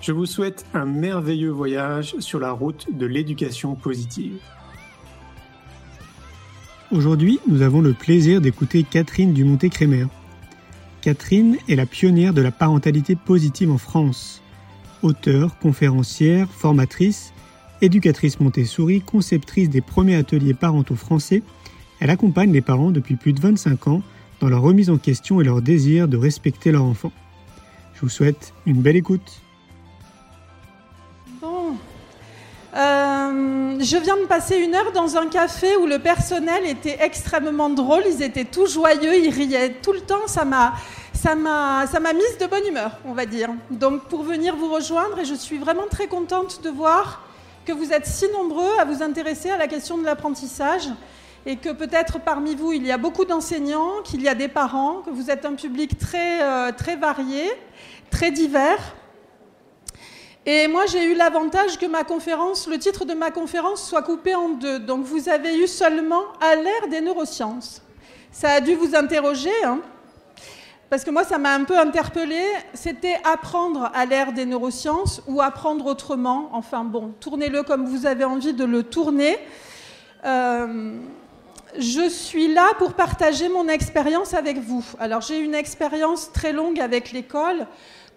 Je vous souhaite un merveilleux voyage sur la route de l'éducation positive. Aujourd'hui, nous avons le plaisir d'écouter Catherine Dumonté-Crémer. Catherine est la pionnière de la parentalité positive en France. Auteure, conférencière, formatrice, Éducatrice Montessori, conceptrice des premiers ateliers parentaux français, elle accompagne les parents depuis plus de 25 ans dans leur remise en question et leur désir de respecter leur enfant. Je vous souhaite une belle écoute. Euh, je viens de passer une heure dans un café où le personnel était extrêmement drôle, ils étaient tous joyeux, ils riaient tout le temps, ça m'a ça m'a ça m'a mise de bonne humeur, on va dire. Donc pour venir vous rejoindre et je suis vraiment très contente de voir que vous êtes si nombreux à vous intéresser à la question de l'apprentissage et que peut-être parmi vous, il y a beaucoup d'enseignants, qu'il y a des parents, que vous êtes un public très, euh, très varié, très divers. Et moi, j'ai eu l'avantage que ma conférence, le titre de ma conférence soit coupé en deux. Donc, vous avez eu seulement à l'ère des neurosciences. Ça a dû vous interroger, hein parce que moi, ça m'a un peu interpellée, c'était apprendre à l'ère des neurosciences ou apprendre autrement. Enfin bon, tournez-le comme vous avez envie de le tourner. Euh, je suis là pour partager mon expérience avec vous. Alors j'ai une expérience très longue avec l'école.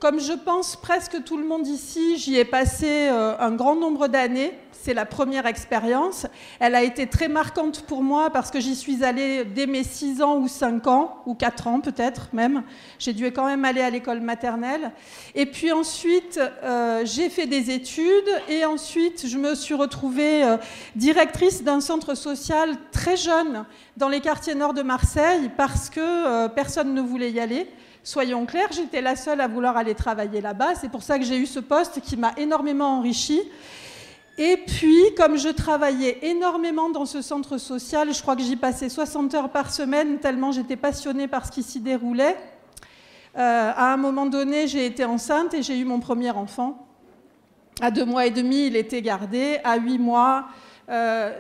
Comme je pense presque tout le monde ici, j'y ai passé euh, un grand nombre d'années c'est la première expérience. Elle a été très marquante pour moi parce que j'y suis allée dès mes 6 ans ou 5 ans, ou 4 ans peut-être même. J'ai dû quand même aller à l'école maternelle. Et puis ensuite, euh, j'ai fait des études et ensuite, je me suis retrouvée euh, directrice d'un centre social très jeune dans les quartiers nord de Marseille parce que personne ne voulait y aller. Soyons clairs, j'étais la seule à vouloir aller travailler là-bas. C'est pour ça que j'ai eu ce poste qui m'a énormément enrichie. Et puis, comme je travaillais énormément dans ce centre social, je crois que j'y passais 60 heures par semaine, tellement j'étais passionnée par ce qui s'y déroulait, euh, à un moment donné, j'ai été enceinte et j'ai eu mon premier enfant. À deux mois et demi, il était gardé. À huit mois, euh,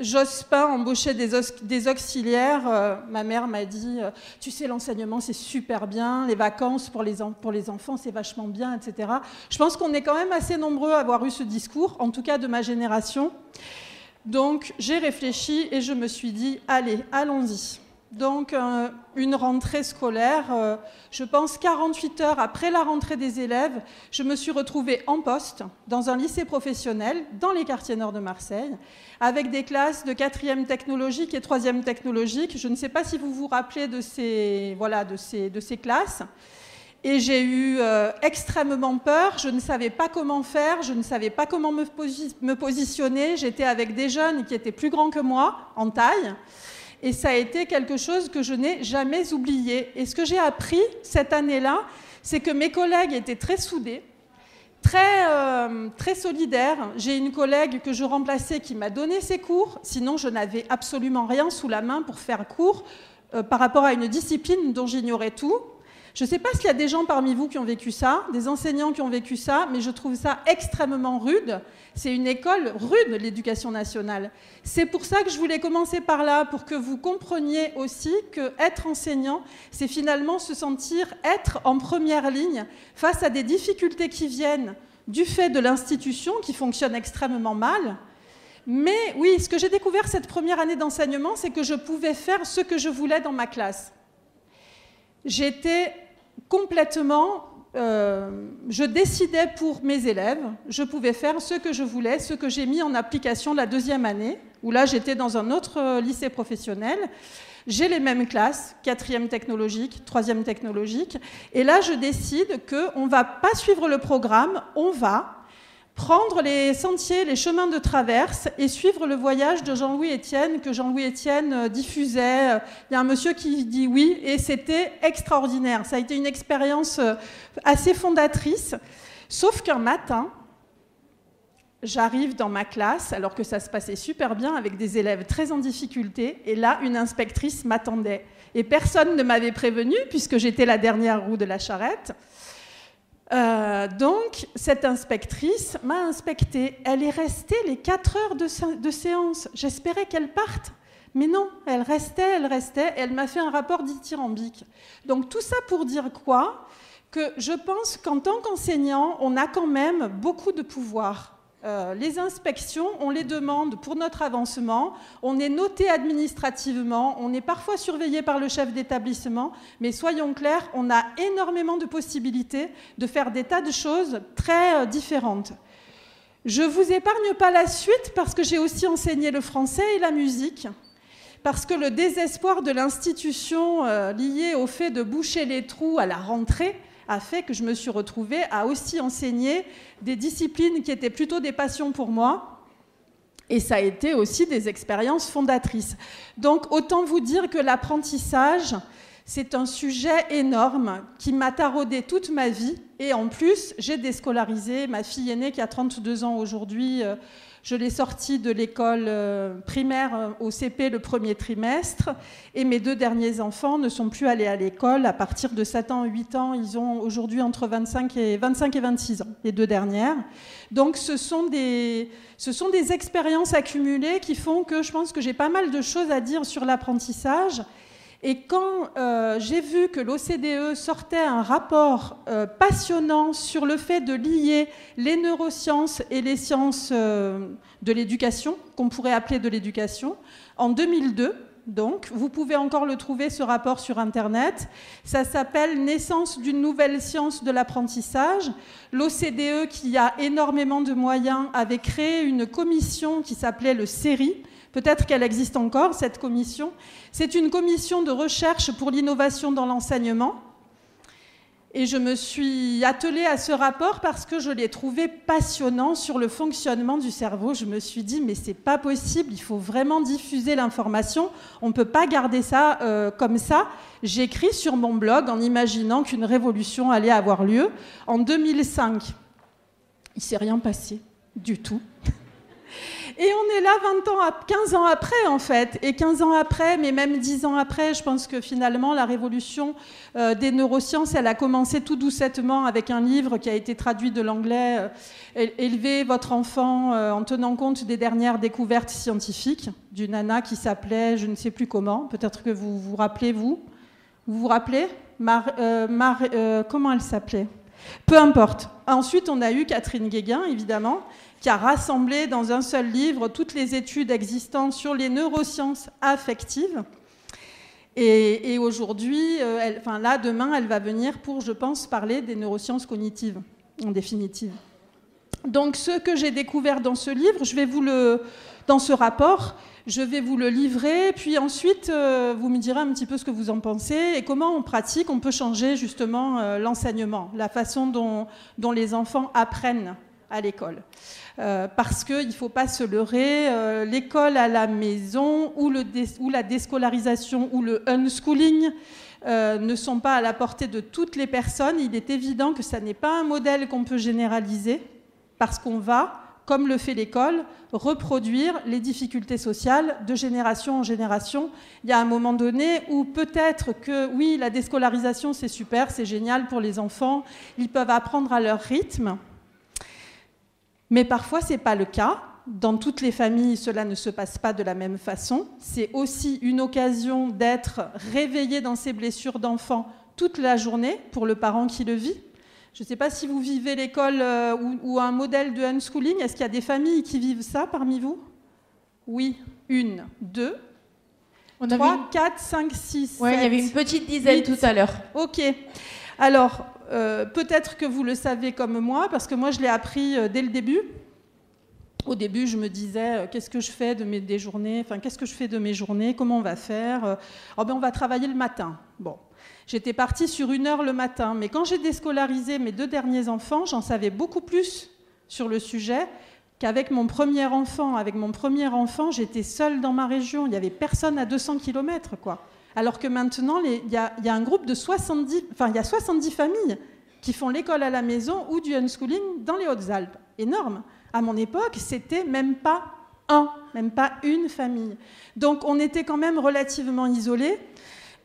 Jospin embauchait des, des auxiliaires. Euh, ma mère m'a dit euh, Tu sais, l'enseignement, c'est super bien. Les vacances pour les, pour les enfants, c'est vachement bien, etc. Je pense qu'on est quand même assez nombreux à avoir eu ce discours, en tout cas de ma génération. Donc, j'ai réfléchi et je me suis dit Allez, allons-y. Donc, euh, une rentrée scolaire, euh, je pense 48 heures après la rentrée des élèves, je me suis retrouvée en poste dans un lycée professionnel dans les quartiers nord de Marseille, avec des classes de quatrième technologique et troisième technologique. Je ne sais pas si vous vous rappelez de ces, voilà, de ces, de ces classes. Et j'ai eu euh, extrêmement peur, je ne savais pas comment faire, je ne savais pas comment me, me positionner. J'étais avec des jeunes qui étaient plus grands que moi en taille. Et ça a été quelque chose que je n'ai jamais oublié. Et ce que j'ai appris cette année-là, c'est que mes collègues étaient très soudés, très, euh, solidaires. J'ai une collègue que je remplaçais qui m'a donné ses cours, sinon je n'avais absolument rien sous la main pour faire cours euh, par rapport à une discipline dont j'ignorais tout. Je ne sais pas s'il y a des gens parmi vous qui ont vécu ça, des enseignants qui ont vécu ça, mais je trouve ça extrêmement rude. C'est une école rude, l'éducation nationale. C'est pour ça que je voulais commencer par là, pour que vous compreniez aussi que être enseignant, c'est finalement se sentir être en première ligne face à des difficultés qui viennent du fait de l'institution qui fonctionne extrêmement mal. Mais oui, ce que j'ai découvert cette première année d'enseignement, c'est que je pouvais faire ce que je voulais dans ma classe. J'étais complètement euh, je décidais pour mes élèves, je pouvais faire ce que je voulais, ce que j'ai mis en application la deuxième année, où là j'étais dans un autre euh, lycée professionnel. J'ai les mêmes classes, quatrième technologique, troisième technologique, et là je décide qu'on ne va pas suivre le programme, on va prendre les sentiers, les chemins de traverse et suivre le voyage de Jean-Louis Etienne que Jean-Louis Etienne euh, diffusait. Il y a un monsieur qui dit oui et c'était extraordinaire. Ça a été une expérience euh, assez fondatrice. Sauf qu'un matin, j'arrive dans ma classe alors que ça se passait super bien avec des élèves très en difficulté et là une inspectrice m'attendait. Et personne ne m'avait prévenu puisque j'étais la dernière roue de la charrette. Euh, donc, cette inspectrice m'a inspectée. Elle est restée les 4 heures de, séance. J'espérais qu'elle parte. Mais non, elle restait, elle restait, et elle m'a fait un rapport dithyrambique. Donc tout ça pour dire quoi? Que je pense qu'en tant qu'enseignant, on a quand même beaucoup de pouvoir. Euh, les inspections, on les demande pour notre avancement, on est noté administrativement, on est parfois surveillé par le chef d'établissement, mais soyons clairs, on a énormément de possibilités de faire des tas de choses très euh, différentes. Je vous épargne pas la suite parce que j'ai aussi enseigné le français et la musique, parce que le désespoir de l'institution euh, lié au fait de boucher les trous à la rentrée, a fait que je me suis retrouvée à aussi enseigner des disciplines qui étaient plutôt des passions pour moi. Et ça a été aussi des expériences fondatrices. Donc autant vous dire que l'apprentissage, c'est un sujet énorme qui m'a taraudé toute ma vie. Et en plus, j'ai déscolarisé ma fille aînée qui a 32 ans aujourd'hui. Euh, je l'ai sortie de l'école euh, primaire euh, au CP le premier trimestre et mes deux derniers enfants ne sont plus allés à l'école à partir de 7 ans, 8 ans. Ils ont aujourd'hui entre 25 et, 25 et 26 ans, les deux dernières. Donc ce sont, des, ce sont des expériences accumulées qui font que je pense que j'ai pas mal de choses à dire sur l'apprentissage et quand euh, j'ai vu que l'OCDE sortait un rapport euh, passionnant sur le fait de lier les neurosciences et les sciences euh, de l'éducation, qu'on pourrait appeler de l'éducation, en 2002, donc, vous pouvez encore le trouver, ce rapport sur Internet. Ça s'appelle Naissance d'une nouvelle science de l'apprentissage. L'OCDE, qui a énormément de moyens, avait créé une commission qui s'appelait le CERI, Peut-être qu'elle existe encore, cette commission. C'est une commission de recherche pour l'innovation dans l'enseignement. Et je me suis attelée à ce rapport parce que je l'ai trouvé passionnant sur le fonctionnement du cerveau. Je me suis dit, mais c'est pas possible, il faut vraiment diffuser l'information. On ne peut pas garder ça euh, comme ça. J'écris sur mon blog en imaginant qu'une révolution allait avoir lieu en 2005. Il s'est rien passé du tout. Et on est là 20 ans, 15 ans après, en fait. Et 15 ans après, mais même 10 ans après, je pense que finalement, la révolution euh, des neurosciences, elle a commencé tout doucettement avec un livre qui a été traduit de l'anglais, euh, Élever votre enfant euh, en tenant compte des dernières découvertes scientifiques, d'une nana qui s'appelait, je ne sais plus comment, peut-être que vous vous rappelez, vous Vous vous rappelez? Comment elle s'appelait? Peu importe. Ensuite, on a eu Catherine Guéguin, évidemment, qui a rassemblé dans un seul livre toutes les études existantes sur les neurosciences affectives. Et, aujourd'hui, euh, enfin là, demain, elle va venir pour, je pense, parler des neurosciences cognitives, en définitive. Donc, ce que j'ai découvert dans ce livre, je vais vous le, dans ce rapport, je vais vous le livrer, puis ensuite, euh, vous me direz un petit peu ce que vous en pensez et comment en pratique on peut changer justement euh, l'enseignement, la façon dont, dont les enfants apprennent à l'école. Euh, parce qu'il ne faut pas se leurrer, euh, l'école à la maison ou, la déscolarisation ou le unschooling euh, ne sont pas à la portée de toutes les personnes. Il est évident que ça n'est pas un modèle qu'on peut généraliser parce qu'on va, comme le fait l'école, reproduire les difficultés sociales de génération en génération. Il y a un moment donné où peut-être que oui, la déscolarisation c'est super, c'est génial pour les enfants, ils peuvent apprendre à leur rythme. Mais parfois, ce n'est pas le cas. Dans toutes les familles, cela ne se passe pas de la même façon. C'est aussi une occasion d'être réveillé dans ses blessures d'enfant toute la journée pour le parent qui le vit. Je ne sais pas si vous vivez l'école euh, ou, un modèle de unschooling. Est-ce qu'il y a des familles qui vivent ça parmi vous? Oui, une, deux, trois, quatre, cinq, six. Oui, il y avait une petite dizaine tout à l'heure. Ok. Alors, euh, peut-être que vous le savez comme moi, parce que moi je l'ai appris euh, dès le début. Au début, je me disais, euh, qu'est-ce que je fais de mes journées Enfin, qu'est-ce que je fais de mes journées Comment on va faire oh ben, On va travailler le matin. Bon, j'étais partie sur une heure le matin, mais quand j'ai déscolarisé mes deux derniers enfants, j'en savais beaucoup plus sur le sujet qu'avec mon premier enfant. Avec mon premier enfant, j'étais seule dans ma région. Il n'y avait personne à 200 km, quoi. Alors que maintenant, il y, a un groupe de 70, enfin, y a 70 familles qui font l'école à la maison ou du unschooling dans les Hautes-Alpes. Énorme. À mon époque, c'était même pas un, même pas une famille. Donc, on était quand même relativement isolés.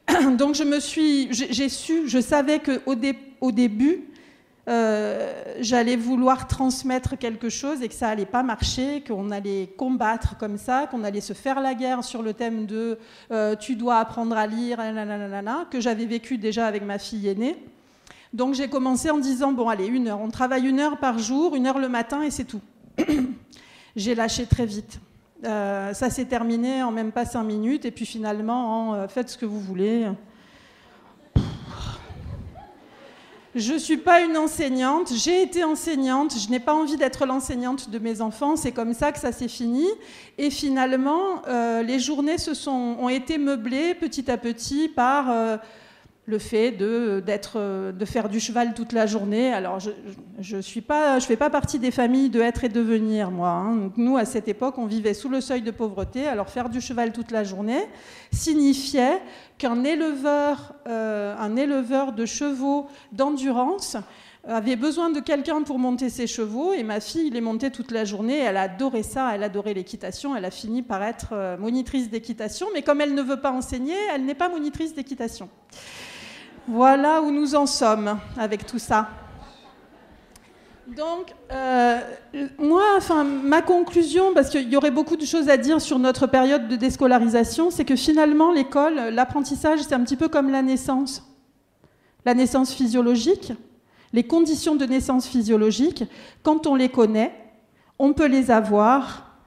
Donc, je me suis, j'ai su, je savais qu'au au début, j'allais vouloir transmettre quelque chose et que ça allait pas marcher, qu'on allait combattre comme ça, qu'on allait se faire la guerre sur le thème de euh, tu dois apprendre à lire, que j'avais vécu déjà avec ma fille aînée. Donc j'ai commencé en disant bon allez une heure, on travaille une heure par jour, une heure le matin et c'est tout. j'ai lâché très vite. Euh, ça s'est terminé en même pas cinq minutes et puis finalement en faites ce que vous voulez. Je ne suis pas une enseignante, j'ai été enseignante, je n'ai pas envie d'être l'enseignante de mes enfants, c'est comme ça que ça s'est fini. Et finalement, euh, les journées se sont, ont été meublées petit à petit par... Euh, le fait de, d'être, de faire du cheval toute la journée. Alors, je ne fais pas partie des familles de être et devenir, moi. Hein. nous, à cette époque, on vivait sous le seuil de pauvreté. Alors, faire du cheval toute la journée signifiait qu'un éleveur, euh, un de chevaux d'endurance avait besoin de quelqu'un pour monter ses chevaux et ma fille les montait toute la journée. Elle adorait ça, elle adorait l'équitation. Elle a fini par être euh, monitrice d'équitation, mais comme elle ne veut pas enseigner, elle n'est pas monitrice d'équitation. Voilà où nous en sommes avec tout ça. Donc, euh, moi, enfin, ma conclusion, parce qu'il y aurait beaucoup de choses à dire sur notre période de déscolarisation, c'est que finalement, l'école, l'apprentissage, c'est un petit peu comme la naissance. La naissance physiologique, les conditions de naissance physiologique, quand on les connaît, on peut les avoir,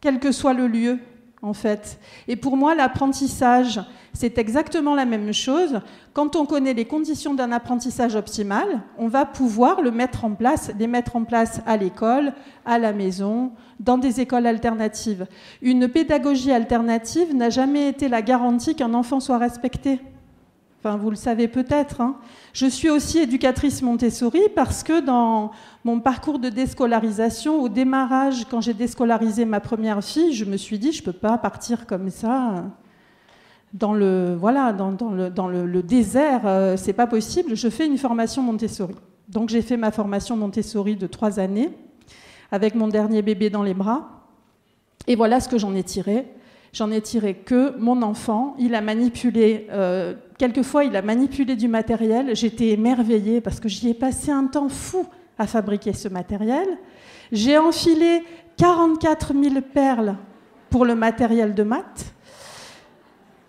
quel que soit le lieu, en fait. Et pour moi, l'apprentissage, c'est exactement la même chose. Quand on connaît les conditions d'un apprentissage optimal, on va pouvoir le mettre en place, les mettre en place à l'école, à la maison, dans des écoles alternatives. Une pédagogie alternative n'a jamais été la garantie qu'un enfant soit respecté. Vous le savez peut-être. Hein. Je suis aussi éducatrice Montessori parce que dans mon parcours de déscolarisation, au démarrage, quand j'ai déscolarisé ma première fille, je me suis dit, je ne peux pas partir comme ça dans le, voilà, dans, le, dans le, désert, euh, c'est pas possible. Je fais une formation Montessori. Donc j'ai fait ma formation Montessori de trois années avec mon dernier bébé dans les bras. Et voilà ce que j'en ai tiré. J'en ai tiré que mon enfant, il a manipulé, euh, quelquefois il a manipulé du matériel. J'étais émerveillée parce que j'y ai passé un temps fou à fabriquer ce matériel. J'ai enfilé 44 000 perles pour le matériel de maths.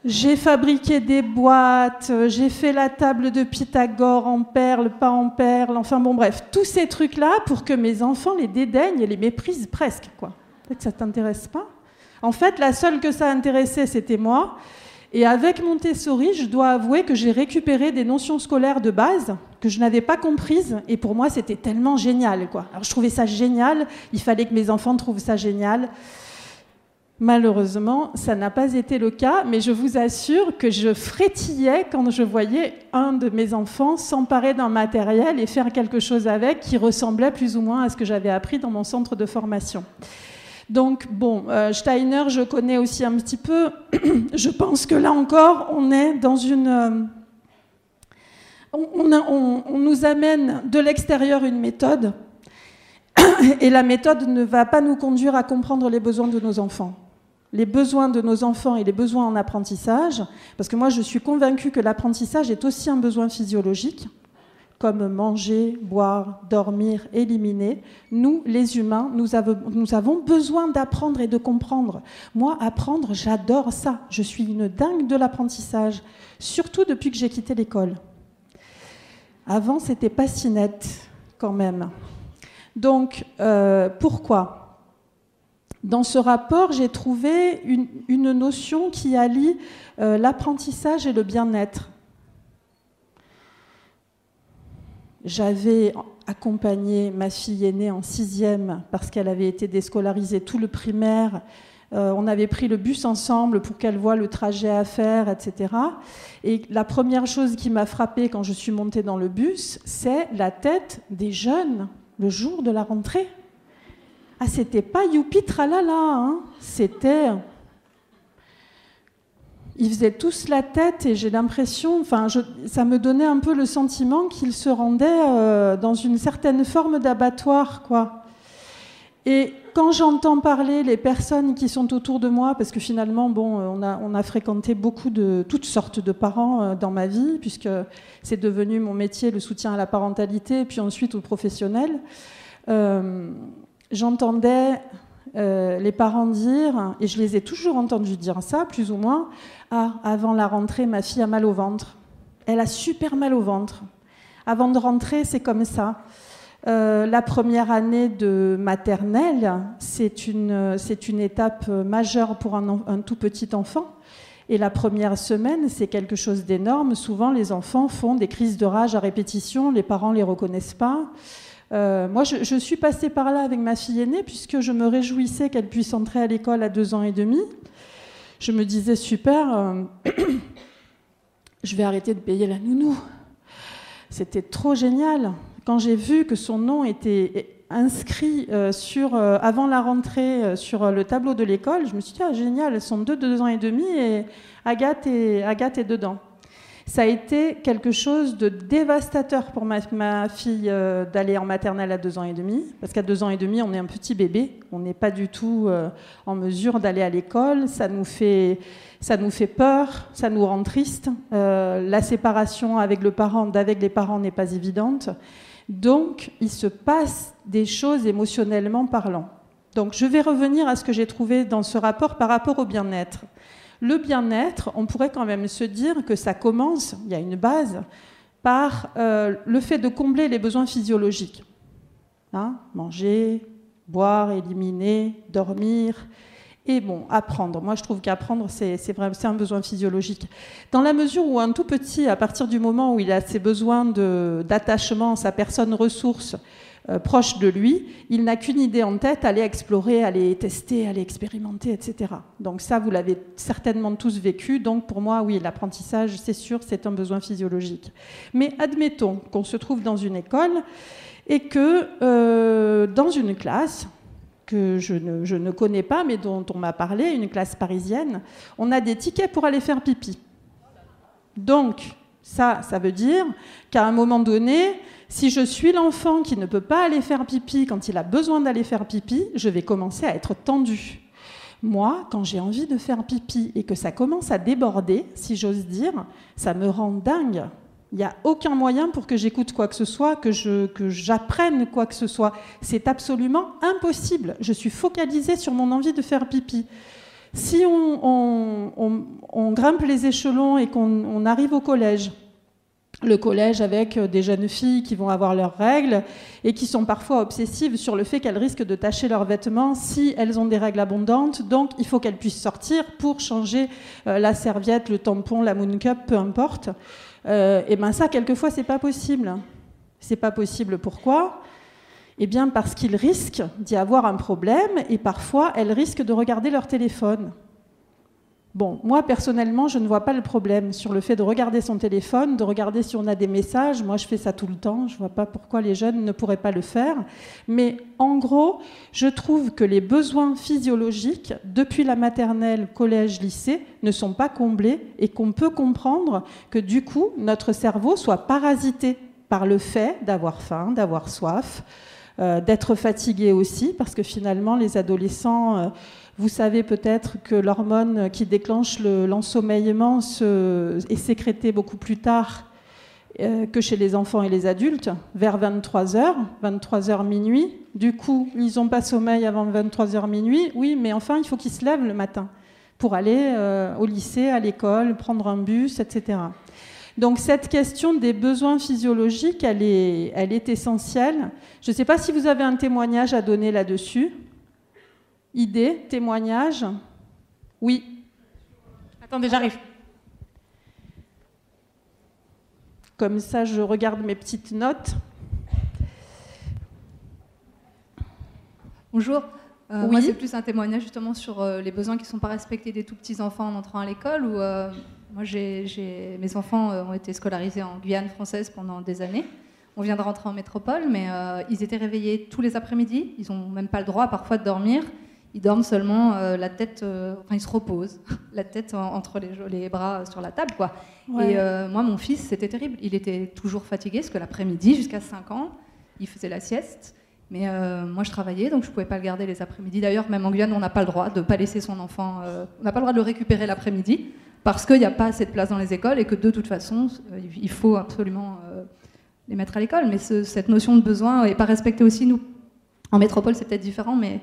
J'ai fabriqué des boîtes, j'ai fait la table de Pythagore en perles, pas en perles, enfin bon bref, tous ces trucs-là pour que mes enfants les dédaignent et les méprisent presque. quoi. Peut-être que ça t'intéresse pas. En fait, la seule que ça intéressait, c'était moi. Et avec Montessori, je dois avouer que j'ai récupéré des notions scolaires de base que je n'avais pas comprises. Et pour moi, c'était tellement génial. Quoi. Alors, je trouvais ça génial. Il fallait que mes enfants trouvent ça génial. Malheureusement, ça n'a pas été le cas, mais je vous assure que je frétillais quand je voyais un de mes enfants s'emparer d'un matériel et faire quelque chose avec qui ressemblait plus ou moins à ce que j'avais appris dans mon centre de formation. Donc, bon, euh, Steiner, je connais aussi un petit peu. je pense que là encore, on est dans une... Euh, on nous amène de l'extérieur une méthode, et la méthode ne va pas nous conduire à comprendre les besoins de nos enfants. Les besoins de nos enfants et les besoins en apprentissage, parce que moi je suis convaincue que l'apprentissage est aussi un besoin physiologique, comme manger, boire, dormir, éliminer. Nous, les humains, nous avons, besoin d'apprendre et de comprendre. Moi, apprendre, j'adore ça. Je suis une dingue de l'apprentissage, surtout depuis que j'ai quitté l'école. Avant, c'était pas si net quand même. Donc, euh, pourquoi? Dans ce rapport, j'ai trouvé une, notion qui allie euh, l'apprentissage et le bien-être. J'avais accompagné ma fille aînée en sixième parce qu'elle avait été déscolarisée tout le primaire. Euh, on avait pris le bus ensemble pour qu'elle voie le trajet à faire, etc. Et la première chose qui m'a frappée quand je suis montée dans le bus, c'est la tête des jeunes le jour de la rentrée. Ah, c'était pas youpi tralala, hein. c'était ils faisaient tous la tête et j'ai l'impression, enfin, ça me donnait un peu le sentiment qu'ils se rendaient euh, dans une certaine forme d'abattoir, quoi. Et quand j'entends parler les personnes qui sont autour de moi, parce que finalement, bon, on a, on a fréquenté beaucoup de toutes sortes de parents euh, dans ma vie, puisque c'est devenu mon métier, le soutien à la parentalité, puis ensuite au professionnel, euh, j'entendais les parents dire, et je les ai toujours entendus dire ça, plus ou moins, ah, avant la rentrée, ma fille a mal au ventre. Elle a super mal au ventre. Avant de rentrer, c'est comme ça. Euh, la première année de maternelle, c'est une, c'est une étape majeure pour un, un, tout petit enfant. Et la première semaine, c'est quelque chose d'énorme. Souvent, les enfants font des crises de rage à répétition, les parents ne les reconnaissent pas. Euh, moi, je, suis passée par là avec ma fille aînée, puisque je me réjouissais qu'elle puisse entrer à l'école à deux ans et demi je me disais super, euh, je vais arrêter de payer la nounou. C'était trop génial. Quand j'ai vu que son nom était inscrit euh, sur, avant la rentrée sur le tableau de l'école, je me suis dit, ah, génial, elles sont deux, deux ans et demi et Agathe est dedans ça a été quelque chose de dévastateur pour ma, fille euh, d'aller en maternelle à deux ans et demi, parce qu'à deux ans et demi, on est un petit bébé, on n'est pas du tout euh, en mesure d'aller à l'école, ça nous fait ça nous fait peur, ça nous rend triste. Euh, la séparation avec le parent, d'avec les parents n'est pas évidente. Donc, il se passe des choses émotionnellement parlant. Donc, je vais revenir à ce que j'ai trouvé dans ce rapport par rapport au bien-être. Le bien-être, on pourrait quand même se dire que ça commence, il y a une base, par euh, le fait de combler les besoins physiologiques. Hein, manger, boire, éliminer, dormir. Et bon, apprendre. Moi, je trouve qu'apprendre, c'est, un besoin physiologique. Dans la mesure où un tout petit, à partir du moment où il a ses besoins d'attachement, sa personne ressource, euh, proche de lui, il n'a qu'une idée en tête, aller explorer, aller tester, aller expérimenter, etc. Donc ça, vous l'avez certainement tous vécu. Donc pour moi, oui, l'apprentissage, c'est sûr, c'est un besoin physiologique. Mais admettons qu'on se trouve dans une école et que euh, dans une classe, que je ne, je ne, connais pas, mais dont on m'a parlé, une classe parisienne, on a des tickets pour aller faire pipi. Donc, ça, ça veut dire qu'à un moment donné, si je suis l'enfant qui ne peut pas aller faire pipi quand il a besoin d'aller faire pipi, je vais commencer à être tendu. Moi, quand j'ai envie de faire pipi et que ça commence à déborder, si j'ose dire, ça me rend dingue. Il n'y a aucun moyen pour que j'écoute quoi que ce soit, que, j'apprenne quoi que ce soit. C'est absolument impossible. Je suis focalisée sur mon envie de faire pipi. Si on grimpe les échelons et qu'on arrive au collège, le collège avec euh, des jeunes filles qui vont avoir leurs règles et qui sont parfois obsessives sur le fait qu'elles risquent de tacher leurs vêtements si elles ont des règles abondantes. Donc il faut qu'elles puissent sortir pour changer euh, la serviette, le tampon, la moon cup, peu importe. Euh, et ben ça, quelquefois, c'est pas possible. C'est pas possible. Pourquoi? Eh bien parce qu'ils risquent d'y avoir un problème et parfois elles risquent de regarder leur téléphone. Bon, moi personnellement, je ne vois pas le problème sur le fait de regarder son téléphone, de regarder si on a des messages. Moi, je fais ça tout le temps. Je ne vois pas pourquoi les jeunes ne pourraient pas le faire. Mais en gros, je trouve que les besoins physiologiques, depuis la maternelle, collège, lycée, ne sont pas comblés et qu'on peut comprendre que du coup, notre cerveau soit parasité par le fait d'avoir faim, d'avoir soif, euh, d'être fatigué aussi, parce que finalement, les adolescents... Euh, vous savez peut-être que l'hormone qui déclenche l'ensommeillement est sécrétée beaucoup plus tard euh, que chez les enfants et les adultes, vers 23h, 23h minuit. Du coup, ils n'ont pas sommeil avant 23h minuit. Oui, mais enfin, il faut qu'ils se lèvent le matin pour aller euh, au lycée, à l'école, prendre un bus, etc. Donc cette question des besoins physiologiques, elle est, elle est essentielle. Je ne sais pas si vous avez un témoignage à donner là-dessus idées, témoignages? Oui. Attendez, j'arrive. Comme ça, je regarde mes petites notes. Bonjour. Euh, oui. C'est plus un témoignage justement sur euh, les besoins qui ne sont pas respectés des tout petits enfants en entrant à l'école. Euh, moi, mes enfants ont été scolarisés en Guyane française pendant des années. On vient de rentrer en métropole, mais ils étaient réveillés tous les après-midi. Ils n'ont même pas le droit parfois de dormir. Ils dorment seulement euh, la tête, euh, enfin ils se reposent, la tête en- entre les, les bras sur la table, quoi. Ouais. Et euh, moi, mon fils, c'était terrible. Il était toujours fatigué, parce que l'après-midi, jusqu'à 5 ans, il faisait la sieste. Mais moi, je travaillais, donc je ne pouvais pas le garder les après-midi. D'ailleurs, même en Guyane, on n'a pas le droit de ne pas laisser son enfant. on n'a pas le droit de le récupérer l'après-midi, parce qu'il n'y a pas assez de place dans les écoles et que de toute façon, il faut absolument les mettre à l'école. Mais ce- cette notion de besoin n'est pas respectée aussi, nous. En métropole, c'est peut-être différent, mais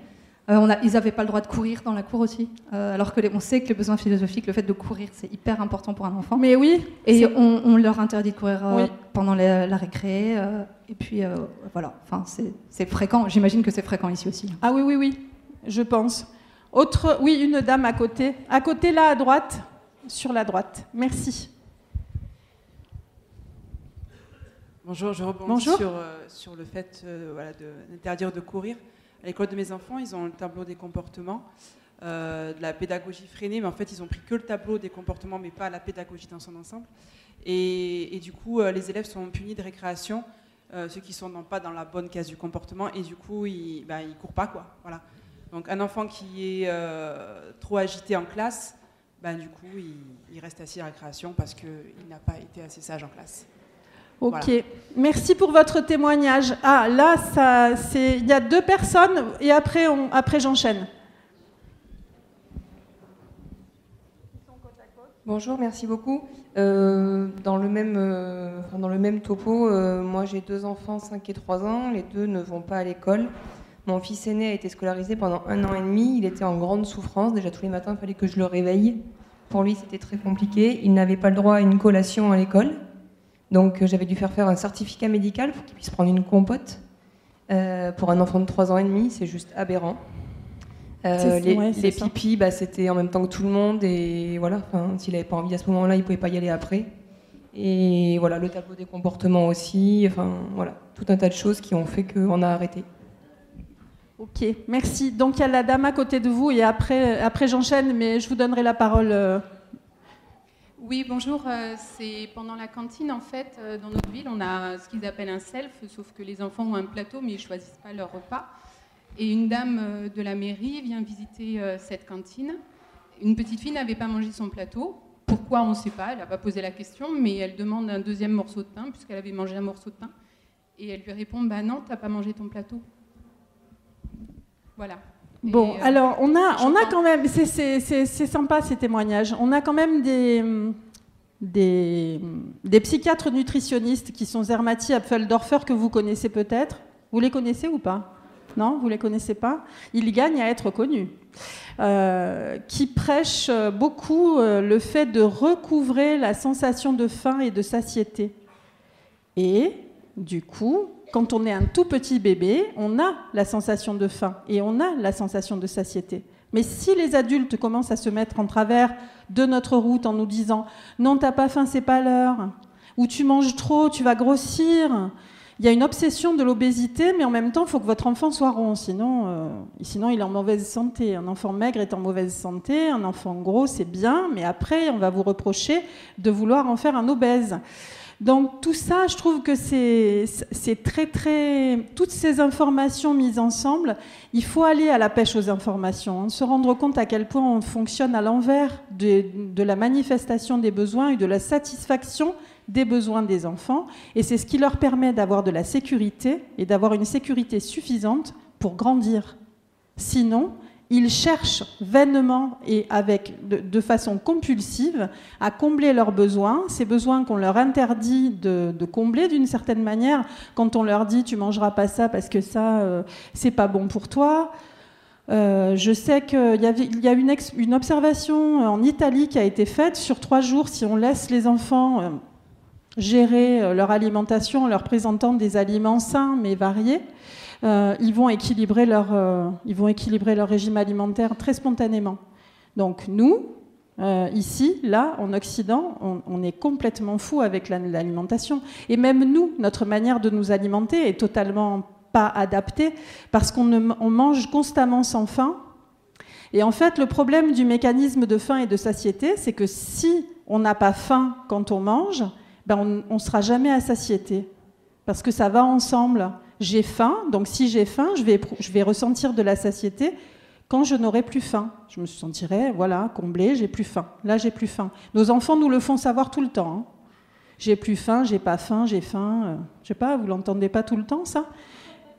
euh, on a- ils n'avaient pas le droit de courir dans la cour aussi. Euh, alors que les- on sait que les besoins philosophiques, le fait de courir, c'est hyper important pour un enfant. Mais oui. Et on, on leur interdit de courir euh, Oui. pendant la, la récré. euh, et puis euh, voilà, enfin, c'est fréquent. J'imagine que c'est fréquent ici aussi. Ah oui, oui, oui, je pense. Autre, oui, une dame à côté. À côté, là, à droite. Sur la droite. Merci. Bonjour, je rebondis Bonjour. Sur, euh, sur le fait euh, de- d'interdire de, courir. À l'école de mes enfants, ils ont le tableau des comportements, euh, de la pédagogie freinée, mais en fait, ils ont pris que le tableau des comportements, mais pas la pédagogie dans son ensemble. Et, du coup, euh, les élèves sont punis de récréation, euh, ceux qui ne sont pas dans la bonne case du comportement, et du coup, ils ne courent pas. Quoi, voilà. Donc, un enfant qui est trop agité en classe, ben, du coup, il, il reste assis à récréation parce qu'il n'a pas été assez sage en classe. Ok. Voilà. Merci pour votre témoignage. Ah, là, ça, c'est, il y a deux personnes et après, on, après j'enchaîne. Bonjour, merci beaucoup. Euh, dans, le même, euh, dans le même topo, euh, moi j'ai deux enfants, 5 et 3 ans. Les deux ne vont pas à l'école. Mon fils aîné a été scolarisé pendant un an et demi. Il était en grande souffrance. Déjà tous les matins, il fallait que je le réveille. Pour lui, c'était très compliqué. Il n'avait pas le droit à une collation à l'école. Donc euh, j'avais dû faire faire un certificat médical pour qu'il puisse prendre une compote. Euh, pour un enfant de 3 ans et demi, c'est juste aberrant. Euh, les ouais, pipis, bah, c'était en même temps que tout le monde. Et voilà, s'il n'avait pas envie à ce moment-là, il ne pouvait pas y aller après. Et voilà, le tableau des comportements aussi. Enfin, voilà, tout un tas de choses qui ont fait qu'on a arrêté. Ok, merci. Donc il y a la dame à côté de vous et après, après j'enchaîne, mais je vous donnerai la parole. Oui, bonjour. euh, c'est pendant la cantine, en fait, euh, dans notre ville, on a ce qu'ils appellent un self, sauf que les enfants ont un plateau, mais ils choisissent pas leur repas. Et une dame euh, de la mairie vient visiter cette cantine. Une petite fille n'avait pas mangé son plateau. Pourquoi On ne sait pas. Elle n'a pas posé la question, mais elle demande un deuxième morceau de pain puisqu'elle avait mangé un morceau de pain. Et elle lui répond Bah non, t'as pas mangé ton plateau. Voilà. Bon, euh, alors on a, on a j'entends- quand même, c'est- sympa ces témoignages. On a quand même des, des, des psychiatres nutritionnistes qui sont Zermati, Apfeldorfer, que vous connaissez peut-être. Vous les connaissez ou pas? Non, vous les connaissez pas? Ils gagnent à être connus. Euh, qui prêchent beaucoup euh, le fait de recouvrer la sensation de faim et de satiété. Et du coup, quand on est un tout petit bébé, on a la sensation de faim et on a la sensation de satiété. Mais si les adultes commencent à se mettre en travers de notre route en nous disant non, t'as pas faim, c'est pas l'heure, ou tu manges trop, tu vas grossir, il y a une obsession de l'obésité, mais en même temps, il faut que votre enfant soit rond, sinon, euh, sinon il est en mauvaise santé. Un enfant maigre est en mauvaise santé, un enfant gros, c'est bien, mais après, on va vous reprocher de vouloir en faire un obèse. Donc tout ça, je trouve que c'est très très toutes ces informations mises ensemble, il faut aller à la pêche aux informations, hein, se rendre compte à quel point on fonctionne à l'envers de, de la manifestation des besoins et de la satisfaction des besoins des enfants, et c'est ce qui leur permet d'avoir de la sécurité et d'avoir une sécurité suffisante pour grandir. Sinon, ils cherchent vainement et de, façon compulsive à combler leurs besoins, ces besoins qu'on leur interdit de, combler d'une certaine manière, quand on leur dit tu mangeras pas ça parce que ça euh, c'est pas bon pour toi. Euh, je sais qu'il y, y a une observation en Italie qui a été faite sur trois jours si on laisse les enfants euh, gérer euh, leur alimentation en leur présentant des aliments sains mais variés. Euh, ils, vont équilibrer leur, euh, ils vont équilibrer leur régime alimentaire très spontanément. Donc nous, ici, là, en Occident, on, est complètement fou avec la- l'alimentation. Et même nous, notre manière de nous alimenter est totalement pas adapté parce qu'on mange constamment sans faim. Et en fait, le problème du mécanisme de faim et de satiété, c'est que si on n'a pas faim quand on mange, ben on ne sera jamais à satiété. Parce que ça va ensemble. J'ai faim, donc si j'ai faim, je vais, ressentir de la satiété quand je n'aurai plus faim. Je me sentirai, voilà, comblé, j'ai plus faim. Là, j'ai plus faim. Nos enfants nous le font savoir tout le temps. Hein. J'ai plus faim, j'ai pas faim, j'ai faim. Euh, je sais pas, vous l'entendez pas tout le temps, ça?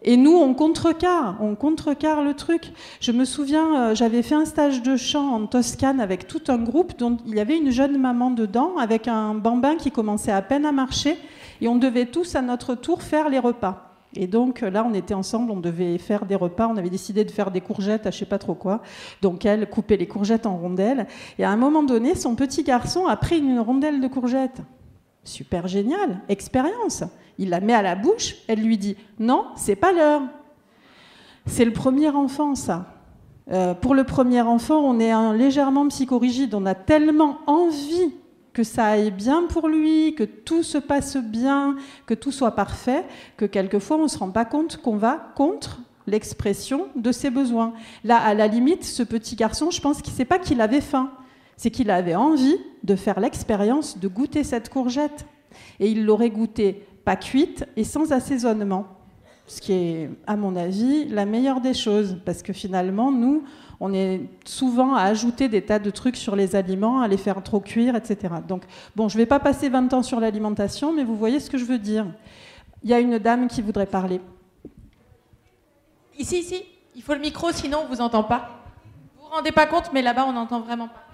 Et nous, on contrecarre, on contrecarre le truc. Je me souviens, euh, j'avais fait un stage de chant en Toscane avec tout un groupe dont il y avait une jeune maman dedans avec un bambin qui commençait à peine à marcher et on devait tous à notre tour faire les repas. Et donc là, on était ensemble, on devait faire des repas, on avait décidé de faire des courgettes à je sais pas trop quoi. Donc elle coupait les courgettes en rondelles. Et à un moment donné, son petit garçon a pris une rondelle de courgettes. Super génial, expérience. Il la met à la bouche, elle lui dit Non, c'est pas l'heure. C'est le premier enfant, ça. Euh, pour le premier enfant, on est légèrement psychorigide. On a tellement envie que ça aille bien pour lui, que tout se passe bien, que tout soit parfait, que quelquefois on ne se rend pas compte qu'on va contre l'expression de ses besoins. Là, à la limite, ce petit garçon, je pense qu'il ne sait pas qu'il avait faim, c'est qu'il avait envie de faire l'expérience de goûter cette courgette. Et il l'aurait goûtée pas cuite et sans assaisonnement. Ce qui est, à mon avis, la meilleure des choses. Parce que finalement, nous, on est souvent à ajouter des tas de trucs sur les aliments, à les faire trop cuire, etc. Donc, bon, je ne vais pas passer 20 ans sur l'alimentation, mais vous voyez ce que je veux dire. Il y a une dame qui voudrait parler. Ici, ici. Il faut le micro, sinon on ne vous entend pas. Vous vous rendez pas compte, mais là-bas, on n'entend vraiment pas.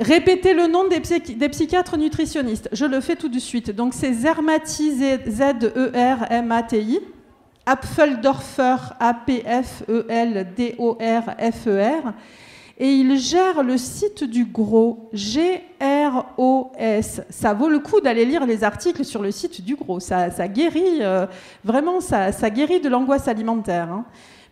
Répétez le nom des, psychiatres nutritionnistes. Je le fais tout de suite. Donc c'est Zermati, Z-E-R-M-A-T-I, Apfeldorfer, A-P-F-E-L-D-O-R-F-E-R. Et il gère le site du Gros, G-R-O-S. Ça vaut le coup d'aller lire les articles sur le site du Gros. Ça, guérit, euh, vraiment, ça, guérit de l'angoisse alimentaire. Hein.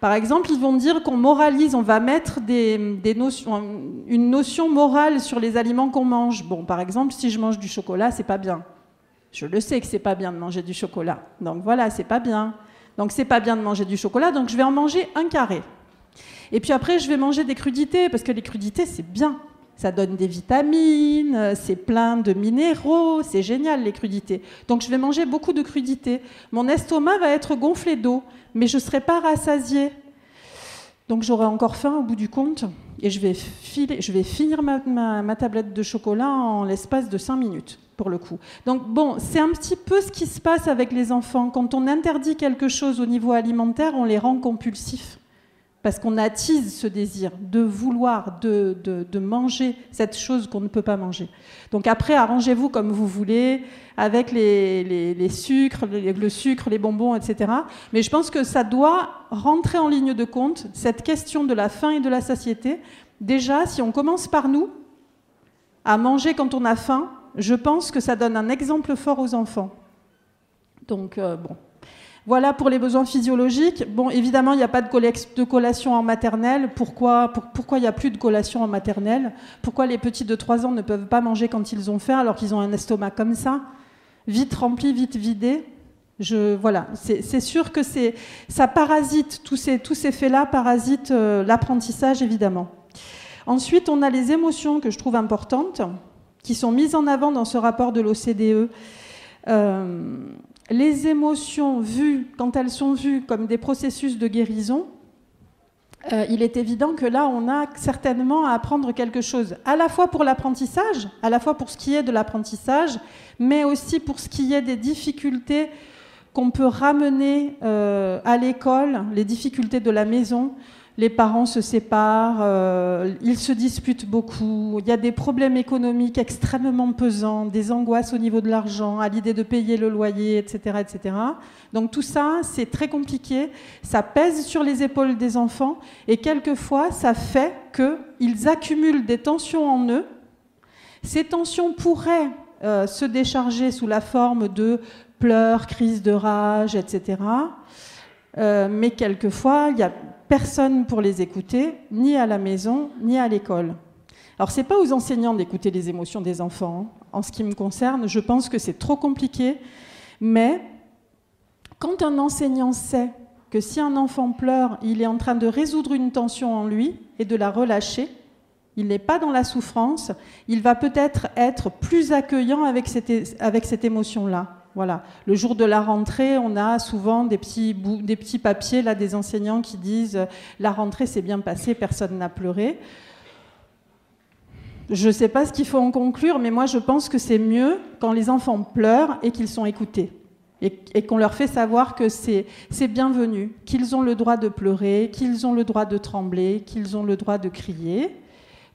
Par exemple, ils vont dire qu'on moralise, on va mettre une notion morale sur les aliments qu'on mange. Bon, par exemple, si je mange du chocolat, c'est pas bien. Je le sais que c'est pas bien de manger du chocolat. Donc voilà, c'est pas bien. Donc c'est pas bien de manger du chocolat, donc je vais en manger un carré. Et puis après, je vais manger des crudités, parce que les crudités, c'est bien. Ça donne des vitamines, c'est plein de minéraux, c'est génial les crudités. Donc je vais manger beaucoup de crudités. Mon estomac va être gonflé d'eau mais je ne serai pas rassasiée. Donc j'aurai encore faim au bout du compte et je vais, finir ma, tablette de chocolat en l'espace de 5 minutes, pour le coup. Donc bon, c'est un petit peu ce qui se passe avec les enfants. Quand on interdit quelque chose au niveau alimentaire, on les rend compulsifs parce qu'on attise ce désir de vouloir, de, de, manger cette chose qu'on ne peut pas manger. Donc après, arrangez-vous comme vous voulez, avec les, les, sucres, le sucre, les bonbons, etc. Mais je pense que ça doit rentrer en ligne de compte, cette question de la faim et de la satiété. Déjà, si on commence par nous, à manger quand on a faim, je pense que ça donne un exemple fort aux enfants. Donc, euh, bon, voilà pour les besoins physiologiques. Bon, évidemment, il n'y a pas de, collation en maternelle. Pourquoi, pourquoi il n'y a plus de collation en maternelle? Pourquoi les petits de 3 ans ne peuvent pas manger quand ils ont faim alors qu'ils ont un estomac comme ça? Vite rempli, vite vidé je, voilà, c'est sûr que ça parasite, tous ces, faits-là parasitent euh, l'apprentissage, évidemment. Ensuite, on a les émotions que je trouve importantes, qui sont mises en avant dans ce rapport de l'OCDE. Euh, les émotions vues, quand elles sont vues comme des processus de guérison, euh, il est évident que là, on a certainement à apprendre quelque chose, à la fois pour l'apprentissage, à la fois pour ce qui est de l'apprentissage, mais aussi pour ce qui est des difficultés qu'on peut ramener euh, à l'école, les difficultés de la maison, les parents se séparent, euh, ils se disputent beaucoup, il y a des problèmes économiques extrêmement pesants, des angoisses au niveau de l'argent, à l'idée de payer le loyer, etc. etc. Donc tout ça, c'est très compliqué, ça pèse sur les épaules des enfants et quelquefois, ça fait qu'ils accumulent des tensions en eux. Ces tensions pourraient euh, se décharger sous la forme de pleurs, crises de rage, etc. Euh, mais quelquefois, il y a personne pour les écouter, ni à la maison, ni à l'école. Alors, ce n'est pas aux enseignants d'écouter les émotions des enfants. Hein. En ce qui me concerne, je pense que c'est trop compliqué. Mais quand un enseignant sait que si un enfant pleure, il est en train de résoudre une tension en lui et de la relâcher. Il n'est pas dans la souffrance. Il va peut-être être plus accueillant avec cette, avec cette émotion-là. Voilà. Le jour de la rentrée, on a souvent des petits, papiers là, des enseignants qui disent la rentrée s'est bien passée, personne n'a pleuré. Je ne sais pas ce qu'il faut en conclure, mais moi je pense que c'est mieux quand les enfants pleurent et qu'ils sont écoutés et, qu'on leur fait savoir que c'est bienvenu, qu'ils ont le droit de pleurer, qu'ils ont le droit de trembler, qu'ils ont le droit de crier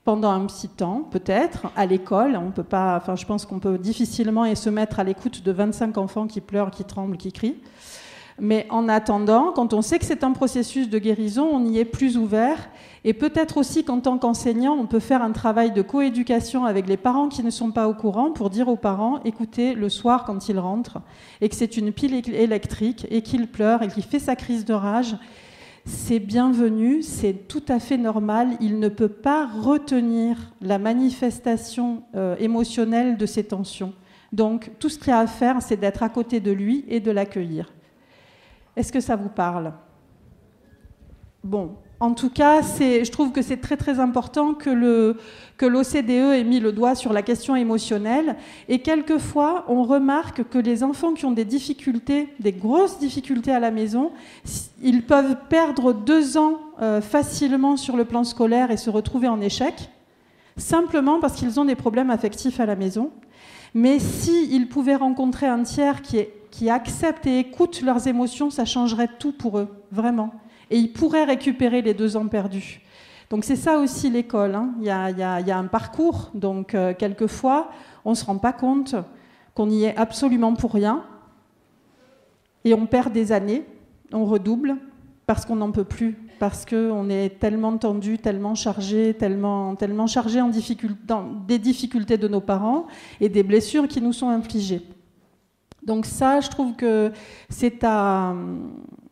pendant un petit temps, peut-être, à l'école. On peut pas, enfin, je pense qu'on peut difficilement se mettre à l'écoute de 25 enfants qui pleurent, qui tremblent, qui crient. Mais en attendant, quand on sait que c'est un processus de guérison, on y est plus ouvert. Et peut-être aussi qu'en tant qu'enseignant, on peut faire un travail de coéducation avec les parents qui ne sont pas au courant pour dire aux parents, écoutez, le soir quand il rentre, et que c'est une pile électrique, et qu'il pleure, et qu'il fait sa crise de rage, c'est bienvenu, c'est tout à fait normal. Il ne peut pas retenir la manifestation euh, émotionnelle de ces tensions. Donc tout ce qu'il a à faire, c'est d'être à côté de lui et de l'accueillir. Est-ce que ça vous parle? Bon, en tout cas, je trouve que c'est très très important que, l'OCDE ait mis le doigt sur la question émotionnelle. Et quelquefois, on remarque que les enfants qui ont des difficultés, des grosses difficultés à la maison, ils peuvent perdre deux ans euh, facilement sur le plan scolaire et se retrouver en échec, simplement parce qu'ils ont des problèmes affectifs à la maison. Mais s'ils pouvaient rencontrer un tiers qui acceptent et écoutent leurs émotions, ça changerait tout pour eux, vraiment. Et ils pourraient récupérer les deux ans perdus. Donc c'est ça aussi l'école. Hein. Il, y a un parcours, donc euh, quelquefois, on ne se rend pas compte qu'on y est absolument pour rien. Et on perd des années, on redouble, parce qu'on n'en peut plus, parce qu'on est tellement tendu, tellement chargé, tellement, tellement chargé en dans des difficultés de nos parents et des blessures qui nous sont infligées. Donc ça, je trouve que c'est à,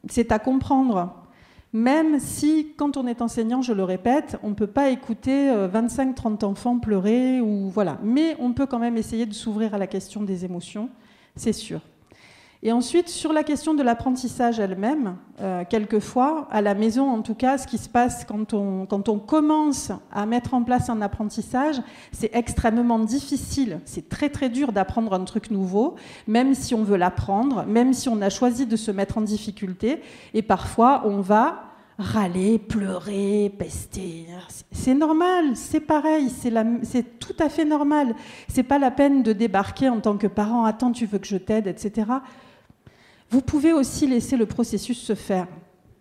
c'est à comprendre. Même si, quand on est enseignant, je le répète, on ne peut pas écouter 25-30 euh, enfants pleurer, ou voilà. mais on peut quand même essayer de s'ouvrir à la question des émotions, c'est sûr. Et ensuite, sur la question de l'apprentissage elle-même, euh, quelquefois, à la maison en tout cas, ce qui se passe quand on, quand on commence à mettre en place un apprentissage, c'est extrêmement difficile. C'est très très dur d'apprendre un truc nouveau, même si on veut l'apprendre, même si on a choisi de se mettre en difficulté. Et parfois, on va râler, pleurer, pester. C'est normal, c'est pareil, c'est tout à fait normal. C'est pas la peine de débarquer en tant que parent, attends, tu veux que je t'aide, etc. Vous pouvez aussi laisser le processus se faire.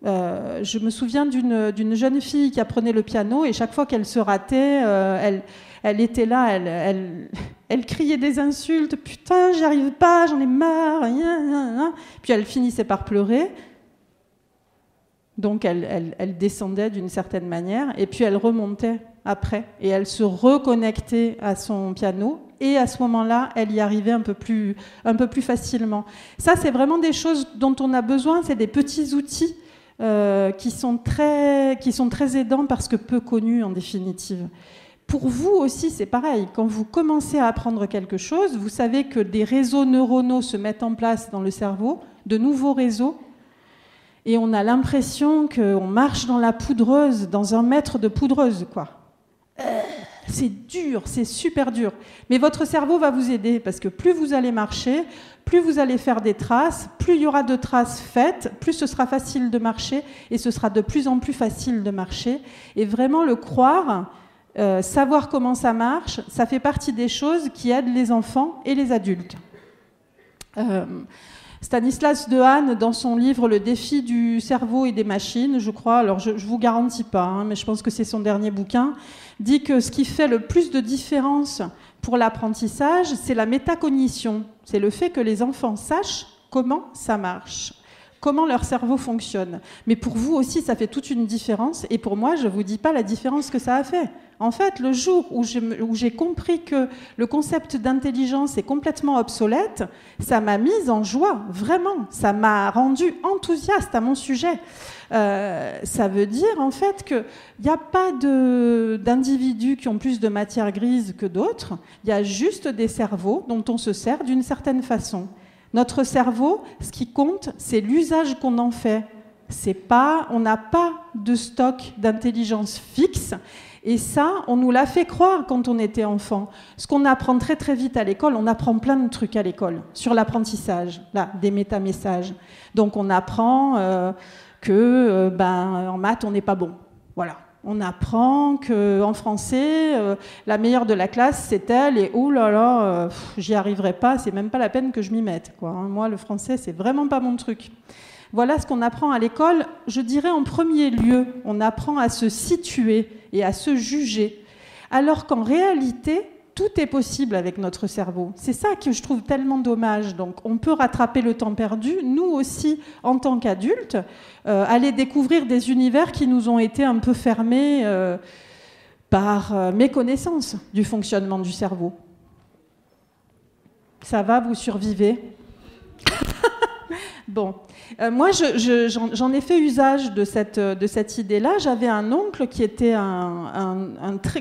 Euh, je me souviens d'une jeune fille qui apprenait le piano et chaque fois qu'elle se ratait, euh, elle, était là, elle, elle, criait des insultes, putain, j'y arrive pas, j'en ai marre, puis elle finissait par pleurer. Donc elle descendait d'une certaine manière et puis elle remontait après et elle se reconnectait à son piano et à ce moment-là, elle y arrivait un peu plus, un peu plus facilement. Ça, c'est vraiment des choses dont on a besoin, c'est des petits outils euh, qui, sont très, qui sont très aidants parce que peu connus en définitive. Pour vous aussi, c'est pareil. Quand vous commencez à apprendre quelque chose, vous savez que des réseaux neuronaux se mettent en place dans le cerveau, de nouveaux réseaux, et on a l'impression qu'on marche dans la poudreuse, dans un mètre de poudreuse, quoi. C'est dur, c'est super dur. Mais votre cerveau va vous aider parce que plus vous allez marcher, plus vous allez faire des traces, plus il y aura de traces faites, plus ce sera facile de marcher et ce sera de plus en plus facile de marcher. Et vraiment le croire, euh, savoir comment ça marche, ça fait partie des choses qui aident les enfants et les adultes. Euh, Stanislas Dehaene, dans son livre Le défi du cerveau et des machines, je crois, alors je ne vous garantis pas, hein, mais je pense que c'est son dernier bouquin, dit que ce qui fait le plus de différence pour l'apprentissage, c'est la métacognition. C'est le fait que les enfants sachent comment ça marche, comment leur cerveau fonctionne. Mais pour vous aussi, ça fait toute une différence. Et pour moi, je ne vous dis pas la différence que ça a fait. En fait, le jour où j'ai compris que le concept d'intelligence est complètement obsolète, ça m'a mise en joie, vraiment. Ça m'a rendu enthousiaste à mon sujet. Euh, ça veut dire en fait qu'il n'y a pas d'individus qui ont plus de matière grise que d'autres, il y a juste des cerveaux dont on se sert d'une certaine façon. Notre cerveau, ce qui compte, c'est l'usage qu'on en fait on n'a pas de stock d'intelligence fixe. Et ça, on nous l'a fait croire quand on était enfant. Ce qu'on apprend très très vite à l'école, on apprend plein de trucs à l'école sur l'apprentissage, là, des métamessages. Donc on apprend euh, que euh, ben, en maths, on n'est pas bon. Voilà. On apprend que en français, euh, la meilleure de la classe, c'est elle, et oh là là, j'y arriverai pas, c'est même pas la peine que je m'y mette. Hein. Moi, le français, c'est vraiment pas mon truc. Voilà ce qu'on apprend à l'école. Je dirais en premier lieu, on apprend à se situer et à se juger. Alors qu'en réalité, tout est possible avec notre cerveau. C'est ça que je trouve tellement dommage. Donc on peut rattraper le temps perdu, nous aussi, en tant qu'adultes, euh, aller découvrir des univers qui nous ont été un peu fermés euh, par euh, méconnaissance du fonctionnement du cerveau. Ça va, vous survivez? Bon, Euh, moi, je- je- j'en ai fait usage de cette, de cette idée-là. J'avais un oncle qui était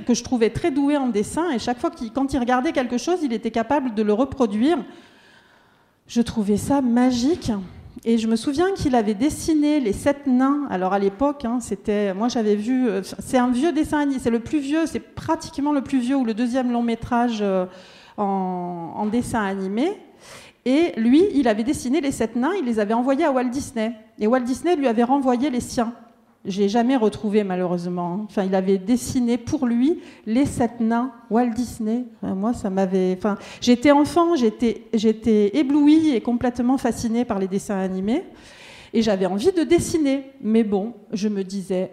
que je trouvais très doué en dessin, et chaque fois qu'il, quand il regardait quelque chose, il était capable de le reproduire. Je trouvais ça magique. Et je me souviens qu'il avait dessiné les sept nains. Alors à l'époque, hein, c'était, moi j'avais vu, euh, c'est un vieux dessin animé, c'est le plus vieux, c'est pratiquement le plus vieux ou le deuxième long métrage euh, en dessin animé. Et lui, il avait dessiné les sept nains, il les avait envoyés à Walt Disney. Et Walt Disney lui avait renvoyé les siens. Je l'ai jamais retrouvé malheureusement. Enfin, il avait dessiné pour lui les sept nains Walt Disney. Moi, ça m'avait. Enfin, j'étais enfant, j'étais, j'étais éblouie et complètement fascinée par les dessins animés, et j'avais envie de dessiner. Mais bon, je me disais,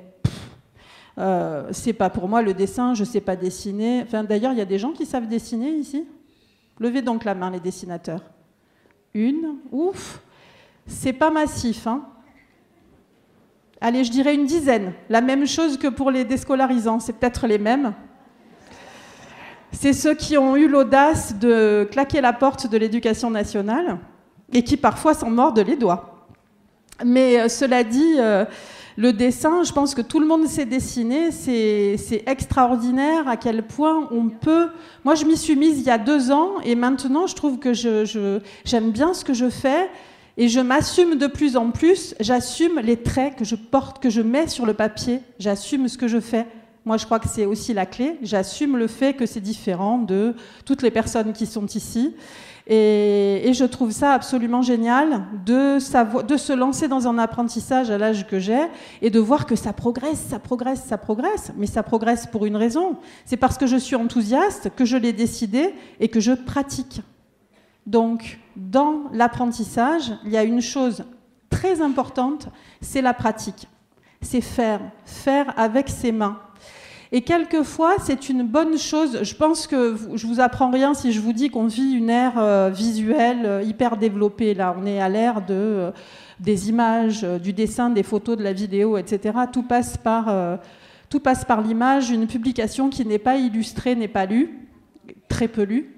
euh, c'est pas pour moi le dessin, je sais pas dessiner. Enfin, d'ailleurs, il y a des gens qui savent dessiner ici? Levez donc la main, les dessinateurs. Une, ouf, c'est pas massif, hein. Allez, je dirais une dizaine. La même chose que pour les déscolarisants, c'est peut-être les mêmes. C'est ceux qui ont eu l'audace de claquer la porte de l'éducation nationale et qui parfois s'en mordent les doigts. Mais euh, cela dit, euh, le dessin, je pense que tout le monde sait dessiner. C'est extraordinaire à quel point on peut. Moi, je m'y suis mise il y a deux ans et maintenant, je trouve que j'aime bien ce que je fais et je m'assume de plus en plus. J'assume les traits que je porte, que je mets sur le papier. J'assume ce que je fais. Moi, je crois que c'est aussi la clé. J'assume le fait que c'est différent de toutes les personnes qui sont ici. Et, je trouve ça absolument génial de se lancer dans un apprentissage à l'âge que j'ai et de voir que ça progresse, ça progresse, ça progresse. Mais ça progresse pour une raison. C'est parce que je suis enthousiaste, que je l'ai décidé et que je pratique. Donc, dans l'apprentissage, il y a une chose très importante, c'est la pratique. C'est faire, faire avec ses mains. Et quelquefois, c'est une bonne chose. Je pense que je vous apprends rien si je vous dis qu'on vit une ère euh, visuelle euh, hyper développée. Là, on est à l'ère euh, des images, du dessin, des photos, de la vidéo, etc. Tout passe par tout passe par l'image. Une publication qui n'est pas illustrée n'est pas lue, très peu lue.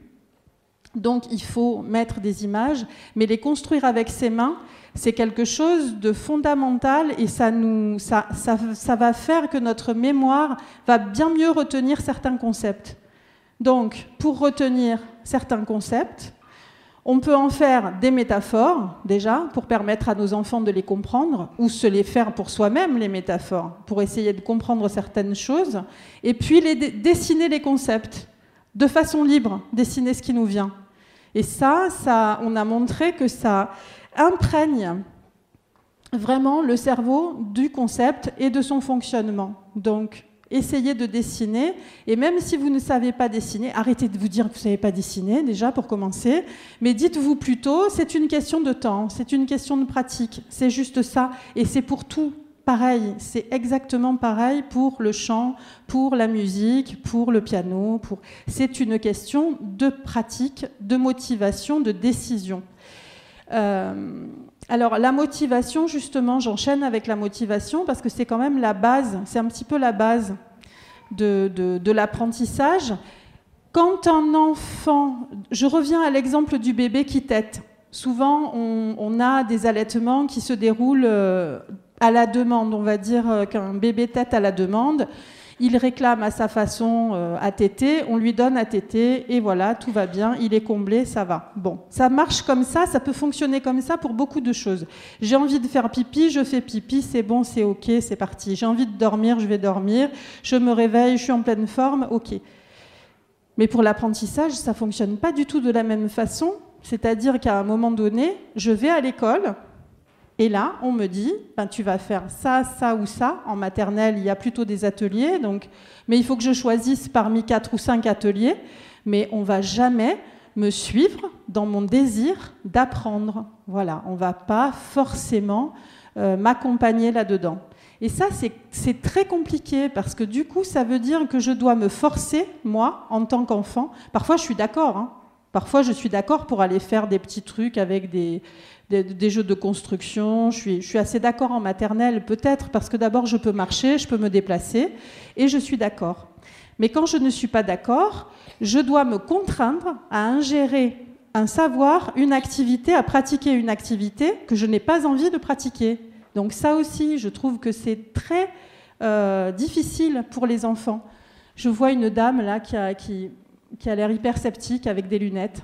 Donc il faut mettre des images, mais les construire avec ses mains, c'est quelque chose de fondamental et ça, nous, ça, ça, ça va faire que notre mémoire va bien mieux retenir certains concepts. Donc pour retenir certains concepts, on peut en faire des métaphores déjà pour permettre à nos enfants de les comprendre ou se les faire pour soi-même les métaphores pour essayer de comprendre certaines choses et puis dessiner les concepts de façon libre, dessiner ce qui nous vient. Et ça, ça, on a montré que ça imprègne vraiment le cerveau du concept et de son fonctionnement. Donc, essayez de dessiner, et même si vous ne savez pas dessiner, arrêtez de vous dire que vous ne savez pas dessiner, déjà pour commencer, mais dites-vous plutôt, c'est une question de temps, c'est une question de pratique, c'est juste ça, et c'est pour tout pareil, c'est exactement pareil pour le chant, pour la musique, pour le piano, pour... c'est une question de pratique, de motivation, de décision. Euh, alors la motivation, justement, j'enchaîne avec la motivation parce que c'est quand même la base, c'est un petit peu la base de, de- l'apprentissage. Quand un enfant, je reviens à l'exemple du bébé qui tète. Souvent, on, on a des allaitements qui se déroulent euh, à la demande. On va dire euh, qu'un bébé tète à la demande. Il réclame à sa façon euh, téter, on lui donne téter, et voilà, tout va bien, il est comblé, ça va. Bon, ça marche comme ça, ça peut fonctionner comme ça pour beaucoup de choses. J'ai envie de faire pipi, je fais pipi, c'est bon, c'est ok, c'est parti. J'ai envie de dormir, je vais dormir. Je me réveille, je suis en pleine forme, ok. Mais pour l'apprentissage, ça fonctionne pas du tout de la même façon. C'est-à-dire qu'à un moment donné, je vais à l'école, et là, on me dit, ben, tu vas faire ça, ça ou ça. En maternelle, il y a plutôt des ateliers, donc, mais il faut que je choisisse parmi quatre ou cinq ateliers. Mais on va jamais me suivre dans mon désir d'apprendre. Voilà, on va pas forcément euh, m'accompagner là-dedans. Et ça, c'est très compliqué parce que du coup, ça veut dire que je dois me forcer, moi, en tant qu'enfant. Parfois, je suis d'accord. Hein. Parfois, je suis d'accord pour aller faire des petits trucs avec des, des, jeux de construction. Je suis, assez d'accord en maternelle, peut-être, parce que d'abord, je peux marcher, je peux me déplacer, et je suis d'accord. Mais quand je ne suis pas d'accord, je dois me contraindre à ingérer un savoir, une activité, à pratiquer une activité que je n'ai pas envie de pratiquer. Donc ça aussi, je trouve que c'est très euh, difficile pour les enfants. Je vois une dame là qui a, qui a l'air hyper sceptique avec des lunettes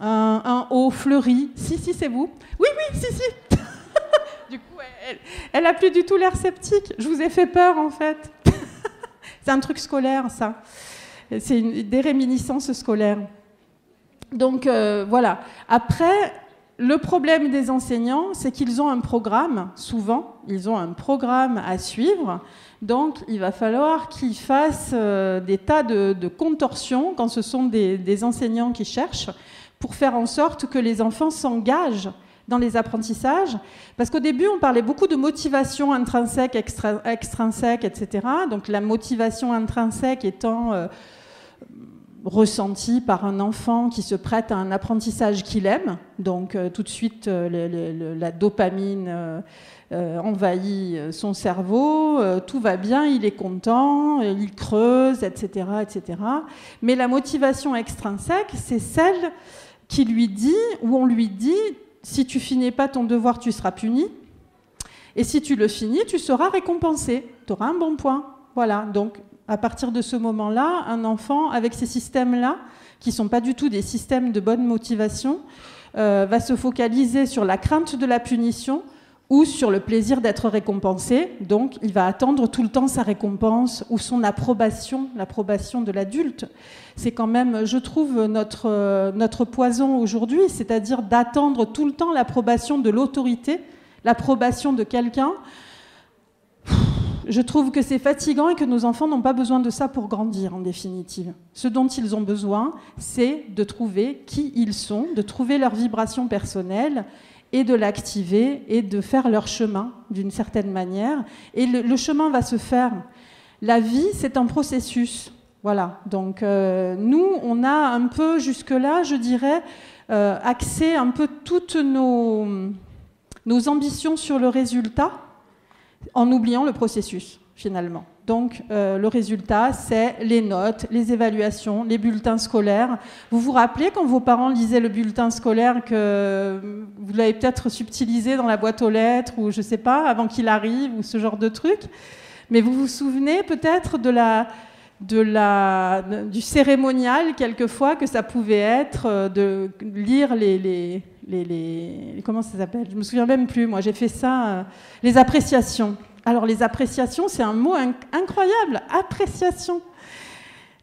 un, haut fleuri. Si, si, c'est vous. Oui, oui, si, si. du coup, elle, elle a plus du tout l'air sceptique. Je vous ai fait peur, en fait. c'est un truc scolaire, ça. C'est des réminiscences scolaires. Donc, euh, voilà. Après, le problème des enseignants, c'est qu'ils ont un programme, souvent, ils ont un programme à suivre. Donc, il va falloir qu'ils fassent euh, des tas de, contorsions quand ce sont des enseignants qui cherchent pour faire en sorte que les enfants s'engagent dans les apprentissages. Parce qu'au début, on parlait beaucoup de motivation intrinsèque, extrinsèque, etc. Donc la motivation intrinsèque étant euh, ressentie par un enfant qui se prête à un apprentissage qu'il aime. Donc euh, tout de suite, euh, la dopamine envahit son cerveau, tout va bien, il est content, il creuse, etc., etc. Mais la motivation extrinsèque, c'est celle qui lui dit, ou on lui dit, si tu finis pas ton devoir, tu seras puni. Et si tu le finis, tu seras récompensé. Tu auras un bon point. Voilà. Donc, à partir de ce moment-là, un enfant avec ces systèmes-là, qui ne sont pas du tout des systèmes de bonne motivation, euh, va se focaliser sur la crainte de la punition ou sur le plaisir d'être récompensé. Donc, il va attendre tout le temps sa récompense ou son approbation, l'approbation de l'adulte. C'est quand même, je trouve, notre, notre poison aujourd'hui, c'est-à-dire d'attendre tout le temps l'approbation de l'autorité, l'approbation de quelqu'un. Je trouve que c'est fatigant et que nos enfants n'ont pas besoin de ça pour grandir, en définitive. Ce dont ils ont besoin, c'est de trouver qui ils sont, de trouver leur vibration personnelle et de l'activer et de faire leur chemin d'une certaine manière. Et le, chemin va se faire. La vie, c'est un processus. Voilà. Donc euh, nous, on a un peu jusque-là, je dirais, euh, axé un peu toutes nos, nos ambitions sur le résultat en oubliant le processus, finalement. Donc euh, le résultat, c'est les notes, les évaluations, les bulletins scolaires. Vous vous rappelez quand vos parents lisaient le bulletin scolaire que vous l'avez peut-être subtilisé dans la boîte aux lettres ou je ne sais pas, avant qu'il arrive ou ce genre de truc? Mais vous vous souvenez peut-être de la, du cérémonial quelquefois que ça pouvait être euh, de lire les, les, les, comment ça s'appelle? Je me souviens même plus. Moi, j'ai fait ça, euh, les appréciations. Alors les appréciations, c'est un mot incroyable, appréciation.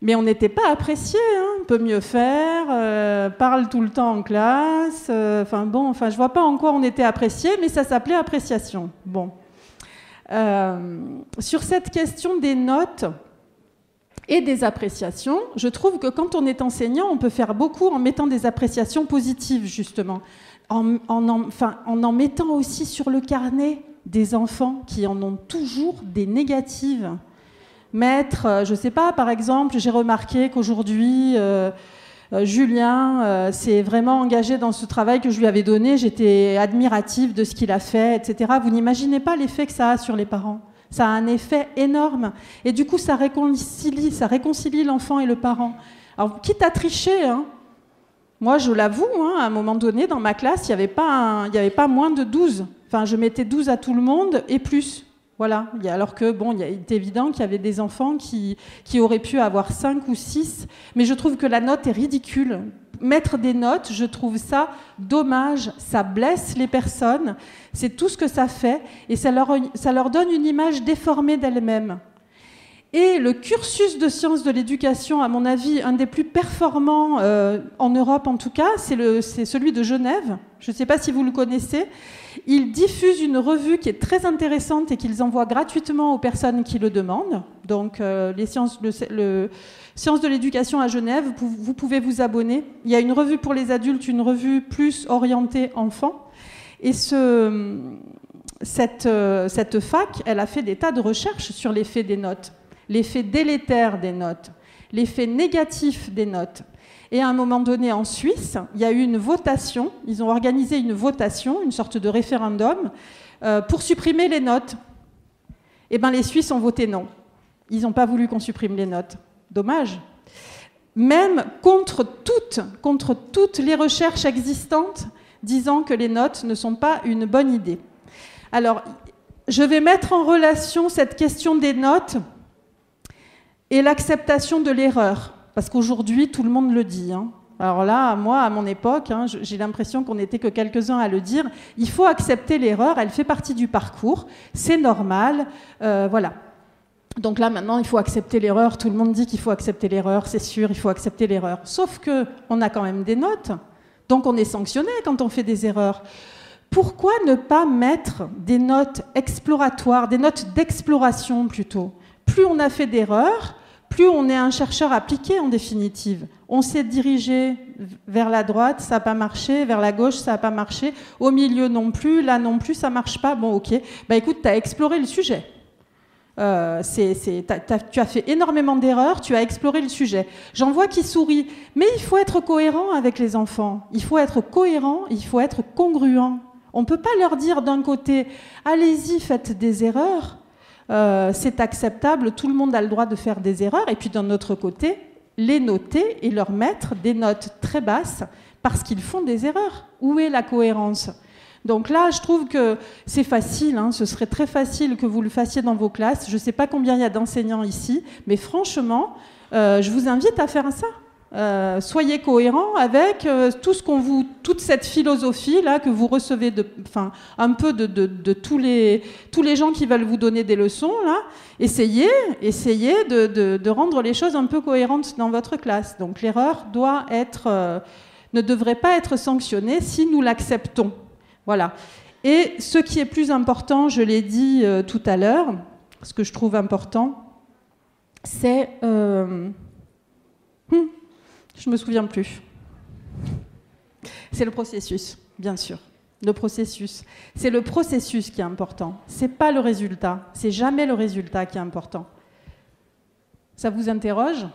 Mais on n'était pas apprécié, hein. peut mieux faire, euh, parle tout le temps en classe. Euh, enfin bon, enfin je vois pas en quoi on était apprécié, mais ça s'appelait appréciation. Bon, euh, sur cette question des notes et des appréciations, je trouve que quand on est enseignant, on peut faire beaucoup en mettant des appréciations positives justement, en en mettant aussi sur le carnet des enfants qui en ont toujours des négatives. Mettre, euh, je ne sais pas, par exemple, j'ai remarqué qu'aujourd'hui, euh, euh, Julien s'est vraiment engagé dans ce travail que je lui avais donné. J'étais admirative de ce qu'il a fait, etc. Vous n'imaginez pas l'effet que ça a sur les parents. Ça a un effet énorme. Et du coup, ça réconcilie, ça réconcilie l'enfant et le parent. Alors, quitte à tricher, hein, moi, je l'avoue, hein, à un moment donné, dans ma classe, il n'y avait, pas avait pas moins de 12 Enfin, je mettais 12 à tout le monde et plus. Voilà. Alors que, bon, il est évident qu'il y avait des enfants qui, qui auraient pu avoir 5 ou 6, mais je trouve que la note est ridicule. Mettre des notes, je trouve ça dommage, ça blesse les personnes, c'est tout ce que ça fait, et ça leur, ça leur donne une image déformée d'elles-mêmes. Et le cursus de sciences de l'éducation, à mon avis, un des plus performants euh, en Europe en tout cas, c'est celui de Genève. Je ne sais pas si vous le connaissez. Ils diffusent une revue qui est très intéressante et qu'ils envoient gratuitement aux personnes qui le demandent. Donc, euh, les sciences, le, sciences de l'éducation à Genève, vous, pouvez vous abonner. Il y a une revue pour les adultes, une revue plus orientée enfants. Et ce, cette, euh, cette fac, elle a fait des tas de recherches sur l'effet des notes l'effet délétère des notes, l'effet négatif des notes. Et à un moment donné, en Suisse, il y a eu une votation, ils ont organisé une votation, une sorte de référendum, euh, pour supprimer les notes. Eh bien, les Suisses ont voté non. Ils n'ont pas voulu qu'on supprime les notes. Dommage. Même contre toutes, contre toutes les recherches existantes disant que les notes ne sont pas une bonne idée. Alors, je vais mettre en relation cette question des notes et l'acceptation de l'erreur. Parce qu'aujourd'hui, tout le monde le dit. Hein. Alors là, moi, à mon époque, hein, j'ai l'impression qu'on n'était que quelques-uns à le dire. Il faut accepter l'erreur, elle fait partie du parcours, c'est normal, euh, voilà. Donc là, maintenant, il faut accepter l'erreur. Tout le monde dit qu'il faut accepter l'erreur, c'est sûr, il faut accepter l'erreur. Sauf que on a quand même des notes, donc on est sanctionné quand on fait des erreurs. Pourquoi ne pas mettre des notes exploratoires, des notes d'exploration plutôt? Plus on a fait d'erreurs, plus on est un chercheur appliqué en définitive. On s'est dirigé vers la droite, ça n'a pas marché, vers la gauche, ça n'a pas marché, au milieu non plus, là non plus, ça marche pas. Bon, ok. Bah écoute, tu as exploré le sujet. Euh, tu as fait énormément d'erreurs, tu as exploré le sujet. J'en vois qui sourit, mais il faut être cohérent avec les enfants. Il faut être cohérent, il faut être congruent. On ne peut pas leur dire d'un côté, allez-y, faites des erreurs, euh, c'est acceptable, tout le monde a le droit de faire des erreurs, et puis d'un autre côté, les noter et leur mettre des notes très basses parce qu'ils font des erreurs. Où est la cohérence? Donc là, je trouve que c'est facile, hein. ce serait très facile que vous le fassiez dans vos classes. Je ne sais pas combien il y a d'enseignants ici, mais franchement, euh, je vous invite à faire ça. Euh, soyez cohérents avec euh, tout ce qu'on vous, toute cette philosophie là que vous recevez enfin, un peu de, de, tous les tous les gens qui veulent vous donner des leçons là. Essayez, essayez de, rendre les choses un peu cohérentes dans votre classe. Donc l'erreur doit être, euh, ne devrait pas être sanctionnée si nous l'acceptons. Voilà. Et ce qui est plus important, je l'ai dit tout à l'heure, ce que je trouve important, c'est hmm, je me souviens plus. C'est le processus, bien sûr. Le processus. C'est le processus qui est important. C'est pas le résultat. C'est jamais le résultat qui est important. Ça vous interroge?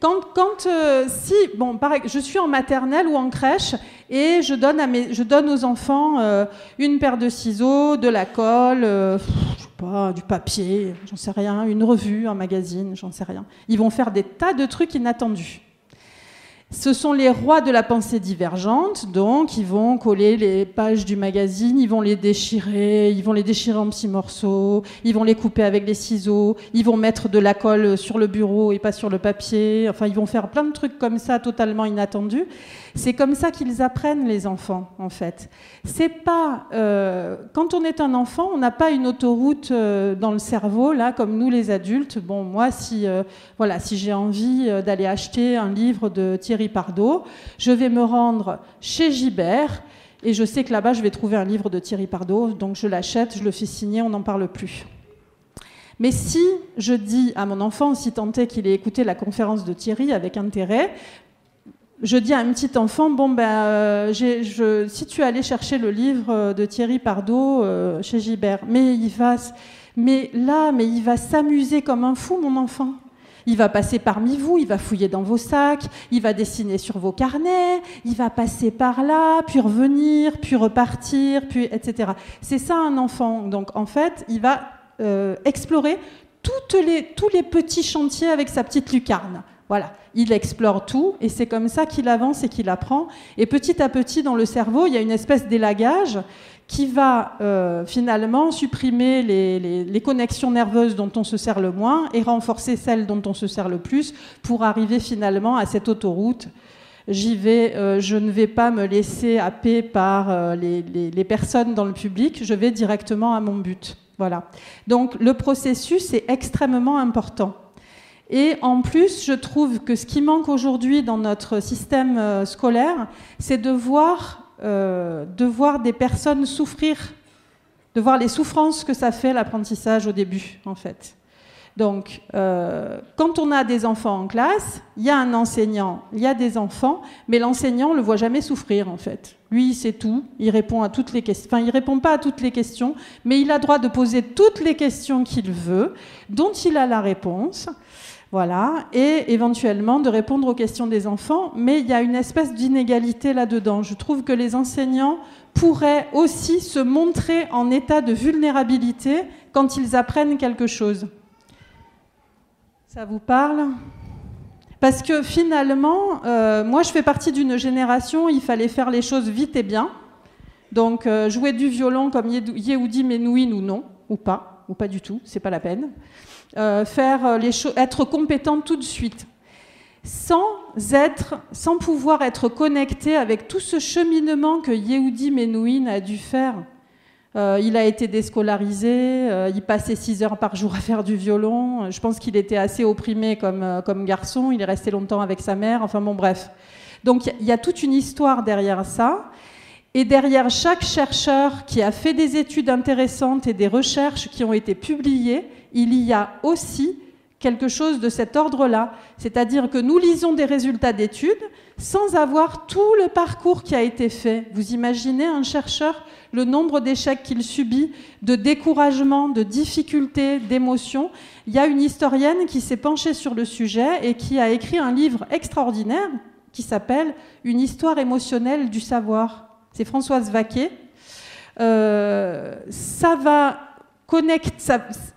Quand, quand euh, si, bon, pareil, je suis en maternelle ou en crèche et je donne aux enfants euh, une paire de ciseaux, de la colle, euh, je sais pas, du papier, j'en sais rien, une revue, un magazine, j'en sais rien. Ils vont faire des tas de trucs inattendus. Ce sont les rois de la pensée divergente, donc ils vont coller les pages du magazine, ils vont les déchirer, ils vont les déchirer en petits morceaux, ils vont les couper avec les ciseaux, ils vont mettre de la colle sur le bureau et pas sur le papier, enfin ils vont faire plein de trucs comme ça totalement inattendus. C'est comme ça qu'ils apprennent les enfants, en fait. C'est pas euh, quand on est un enfant, on n'a pas une autoroute euh, dans le cerveau là, comme nous les adultes. Bon, moi, si euh, voilà, si j'ai envie d'aller acheter un livre de Thierry Pardo, je vais me rendre chez Gibert. Et je sais que là-bas, je vais trouver un livre de Thierry Pardo, donc je l'achète, je le fais signer, on n'en parle plus. Mais si je dis à mon enfant, si tant est qu'il ait écouté la conférence de Thierry avec intérêt, je dis à un petit enfant, bon ben, euh, si tu allais chercher le livre de Thierry Pardo euh, chez Gibert, mais il va, mais là, mais il va s'amuser comme un fou, mon enfant. Il va passer parmi vous, il va fouiller dans vos sacs, il va dessiner sur vos carnets, il va passer par là, puis revenir, puis repartir, puis etc. C'est ça un enfant. Donc en fait, il va euh, explorer les, tous les petits chantiers avec sa petite lucarne. Voilà, il explore tout et c'est comme ça qu'il avance et qu'il apprend. Et petit à petit, dans le cerveau, il y a une espèce d'élagage qui va euh, finalement supprimer les, connexions nerveuses dont on se sert le moins et renforcer celles dont on se sert le plus pour arriver finalement à cette autoroute. J'y vais, euh, je ne vais pas me laisser happer par euh, les, les, personnes dans le public, je vais directement à mon but. Voilà. Donc le processus est extrêmement important. Et en plus, je trouve que ce qui manque aujourd'hui dans notre système euh, scolaire, c'est de voir, euh, de voir des personnes souffrir, de voir les souffrances que ça fait l'apprentissage au début, en fait. Donc, euh, quand on a des enfants en classe, il y a un enseignant, il y a des enfants, mais l'enseignant ne le voit jamais souffrir, en fait. Lui, c'est tout, il répond à toutes les questions. Enfin, il répond pas à toutes les questions, mais il a droit de poser toutes les questions qu'il veut, dont il a la réponse. Voilà, et éventuellement de répondre aux questions des enfants, mais il y a une espèce d'inégalité là-dedans. Je trouve que les enseignants pourraient aussi se montrer en état de vulnérabilité quand ils apprennent quelque chose. Ça vous parle? Parce que finalement, euh, moi je fais partie d'une génération, il fallait faire les choses vite et bien. Donc euh, jouer du violon comme Yehudi Menuhin ou non, ou pas, ou pas du tout, c'est pas la peine. Euh, euh, être compétent tout de suite, sans être, sans pouvoir être connecté avec tout ce cheminement que Yehudi Menuhin a dû faire. Euh, il a été déscolarisé, il passait 6 heures par jour à faire du violon. Je pense qu'il était assez opprimé comme, comme garçon. Il est resté longtemps avec sa mère. Enfin bon, bref. Donc il y a toute une histoire derrière ça. Et derrière chaque chercheur qui a fait des études intéressantes et des recherches qui ont été publiées, il y a aussi quelque chose de cet ordre-là. C'est-à-dire que nous lisons des résultats d'études sans avoir tout le parcours qui a été fait. Vous imaginez un chercheur, le nombre d'échecs qu'il subit, de découragement, de difficultés, d'émotions. Il y a une historienne qui s'est penchée sur le sujet et qui a écrit un livre extraordinaire qui s'appelle Une histoire émotionnelle du savoir c'est Françoise Vaquet. Euh, ça va connecter,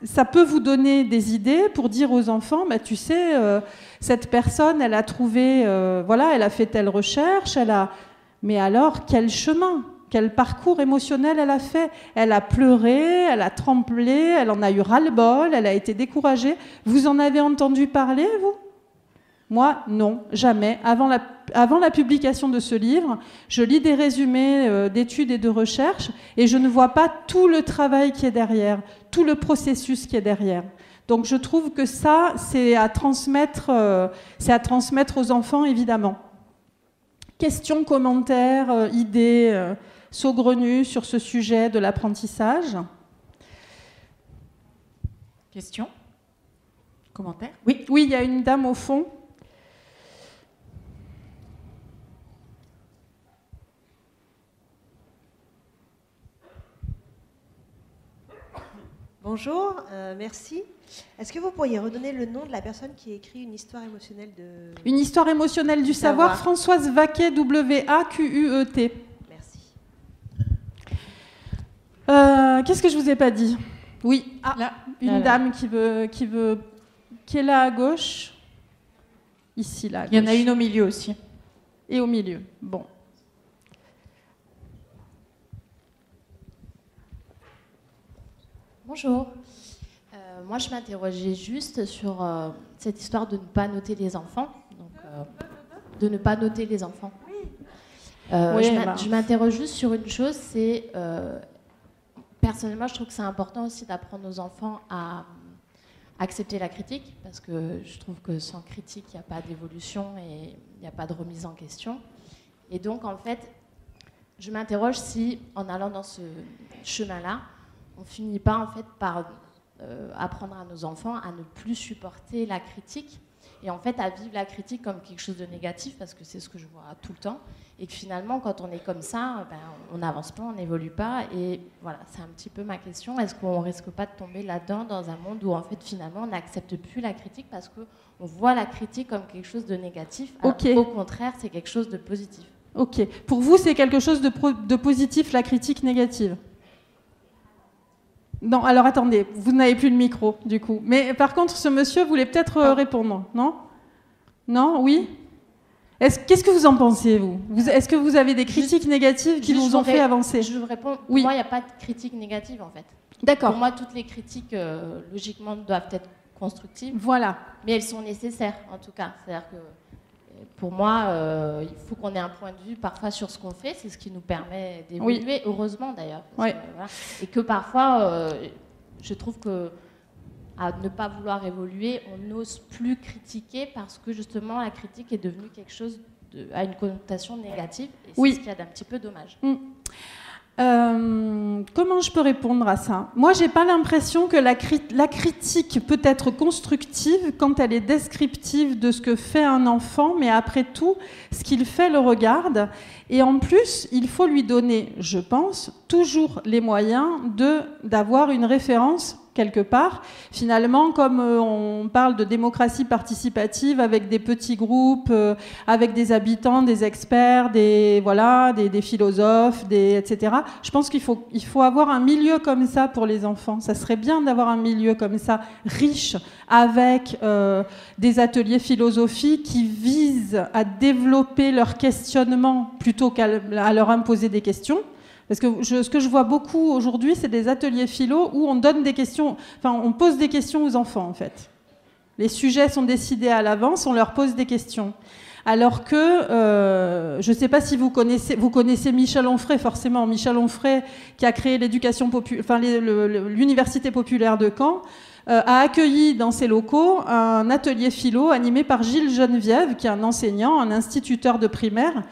ça, peut vous donner des idées pour dire aux enfants, bah, tu sais, euh, cette personne, elle a trouvé, euh, voilà, elle a fait telle recherche, elle a, mais alors quel chemin, quel parcours émotionnel elle a fait? Elle a pleuré, elle a tremblé, elle en a eu ras-le-bol, elle a été découragée. Vous en avez entendu parler, vous? Moi, non, jamais. Avant la, avant la, publication de ce livre, je lis des résumés euh, d'études et de recherches et je ne vois pas tout le travail qui est derrière, tout le processus qui est derrière. Donc je trouve que ça, c'est à transmettre, euh, c'est à transmettre aux enfants, évidemment. Questions, commentaires, euh, idées saugrenues sur ce sujet de l'apprentissage? Questions? Commentaires? Oui, oui, il y a une dame au fond. Bonjour, euh, merci. Est-ce que vous pourriez redonner le nom de la personne qui a écrit une histoire émotionnelle de... Une histoire émotionnelle du savoir, Françoise Vaquet, W-A-Q-U-E-T. Merci. Euh, qu'est-ce que je vous ai pas dit? Oui, ah, là, une dame qui veut, qui veut, qui est là à gauche. Ici, là. Il y en a une au milieu aussi. Et au milieu. Bon. Bonjour. Euh, moi, je m'interrogeais juste sur euh, cette histoire de ne pas noter les enfants. Donc, euh, de ne pas noter les enfants. je m'interroge juste sur une chose, c'est personnellement, je trouve que c'est important aussi d'apprendre aux enfants à accepter la critique, parce que je trouve que sans critique, il n'y a pas d'évolution et il n'y a pas de remise en question. Et donc, en fait, je m'interroge si, en allant dans ce chemin-là, on finit pas en fait par euh, apprendre à nos enfants à ne plus supporter la critique et en fait à vivre la critique comme quelque chose de négatif parce que c'est ce que je vois tout le temps et que finalement quand on est comme ça ben, on n'avance pas on n'évolue pas et voilà c'est un petit peu ma question. Est-ce qu'on risque pas de tomber là-dedans dans un monde où en fait finalement on n'accepte plus la critique parce que on voit la critique comme quelque chose de négatif au contraire c'est quelque chose de positif? Ok. Pour vous c'est quelque chose de, de positif la critique négative? Non, alors attendez, vous n'avez plus le micro, du coup. Mais par contre, ce monsieur voulait peut-être euh, répondre, non? Non Oui? Qu'est-ce que vous en pensez, vous, Est-ce que vous avez des critiques négatives qui vous ont fait avancer? Je vous réponds. Pour oui. moi, il n'y a pas de critique négative, en fait. D'accord. Pour moi, toutes les critiques, euh, logiquement, doivent être constructives. Voilà. Mais elles sont nécessaires, en tout cas. C'est-à-dire que pour moi, euh, il faut qu'on ait un point de vue parfois sur ce qu'on fait. C'est ce qui nous permet d'évoluer, heureusement d'ailleurs. Et que parfois, euh, je trouve que à ne pas vouloir évoluer, on n'ose plus critiquer parce que justement la critique est devenue quelque chose de, à une connotation négative. Et c'est ce qui est d'un petit peu dommage. Mm. Euh, comment je peux répondre à ça? Moi, j'ai pas l'impression que la, la, critique peut être constructive quand elle est descriptive de ce que fait un enfant, mais après tout, ce qu'il fait le regarde. Et en plus, il faut lui donner, je pense, toujours les moyens d'avoir une référence quelque part. Finalement, comme euh, on parle de démocratie participative avec des petits groupes, euh, avec des habitants, des experts, des, voilà, des, philosophes, des, etc., je pense qu'il faut, il faut avoir un milieu comme ça pour les enfants. Ça serait bien d'avoir un milieu comme ça, riche, avec euh, des ateliers philosophiques qui visent à développer leur questionnement plutôt qu'à leur imposer des questions. Parce que ce que je vois beaucoup aujourd'hui, c'est des ateliers philo où on donne des questions, enfin, on pose des questions aux enfants, en fait. Les sujets sont décidés à l'avance, on leur pose des questions. Alors que, euh, je ne sais pas si vous connaissez, vous connaissez Michel Onfray, forcément. Michel Onfray, qui a créé l'éducation enfin, l'université populaire de Caen, euh, a accueilli dans ses locaux un atelier philo animé par Gilles Geneviève, qui est un enseignant, un instituteur de primaire,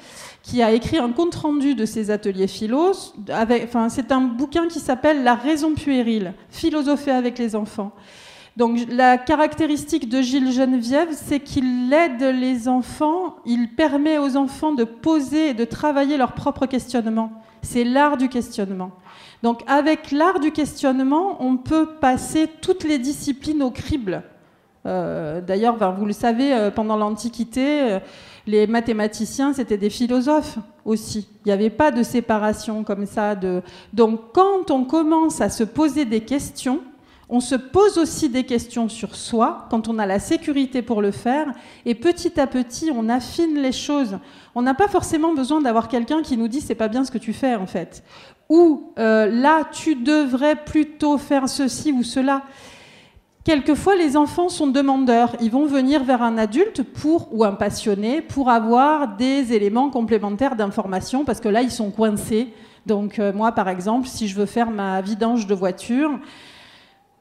qui a écrit un compte-rendu de ses ateliers philo. Enfin, c'est un bouquin qui s'appelle La raison puérile, philosopher avec les enfants. Donc la caractéristique de Gilles Geneviève, c'est qu'il aide les enfants, il permet aux enfants de poser et de travailler leur propre questionnement. C'est l'art du questionnement. Donc avec l'art du questionnement, on peut passer toutes les disciplines au crible. Euh, d'ailleurs, vous le savez, euh, pendant l'Antiquité, euh, les mathématiciens, c'était des philosophes aussi. Il n'y avait pas de séparation comme ça. De... Donc quand on commence à se poser des questions, on se pose aussi des questions sur soi quand on a la sécurité pour le faire et petit à petit on affine les choses. On n'a pas forcément besoin d'avoir quelqu'un qui nous dit c'est pas bien ce que tu fais en fait ou euh, là tu devrais plutôt faire ceci ou cela. Quelquefois, les enfants sont demandeurs. Ils vont venir vers un adulte pour, ou un passionné pour avoir des éléments complémentaires d'information parce que là, ils sont coincés. Donc, euh, moi, par exemple, si je veux faire ma vidange de voiture,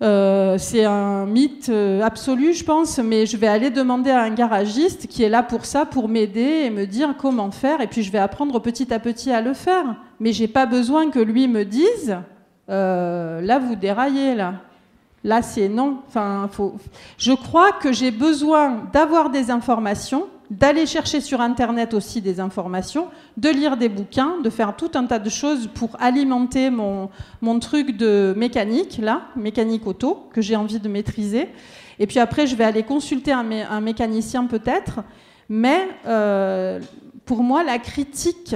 euh, c'est un mythe euh, absolu, je pense, mais je vais aller demander à un garagiste qui est là pour ça, pour m'aider et me dire comment faire, et puis je vais apprendre petit à petit à le faire. Mais j'ai pas besoin que lui me dise, là vous déraillez là. Là, c'est non. Enfin. Je crois que j'ai besoin d'avoir des informations, d'aller chercher sur Internet aussi des informations, de lire des bouquins, de faire tout un tas de choses pour alimenter mon, truc de mécanique, là, mécanique auto, que j'ai envie de maîtriser. Et puis après, je vais aller consulter un, un mécanicien peut-être. Mais euh, pour moi, la critique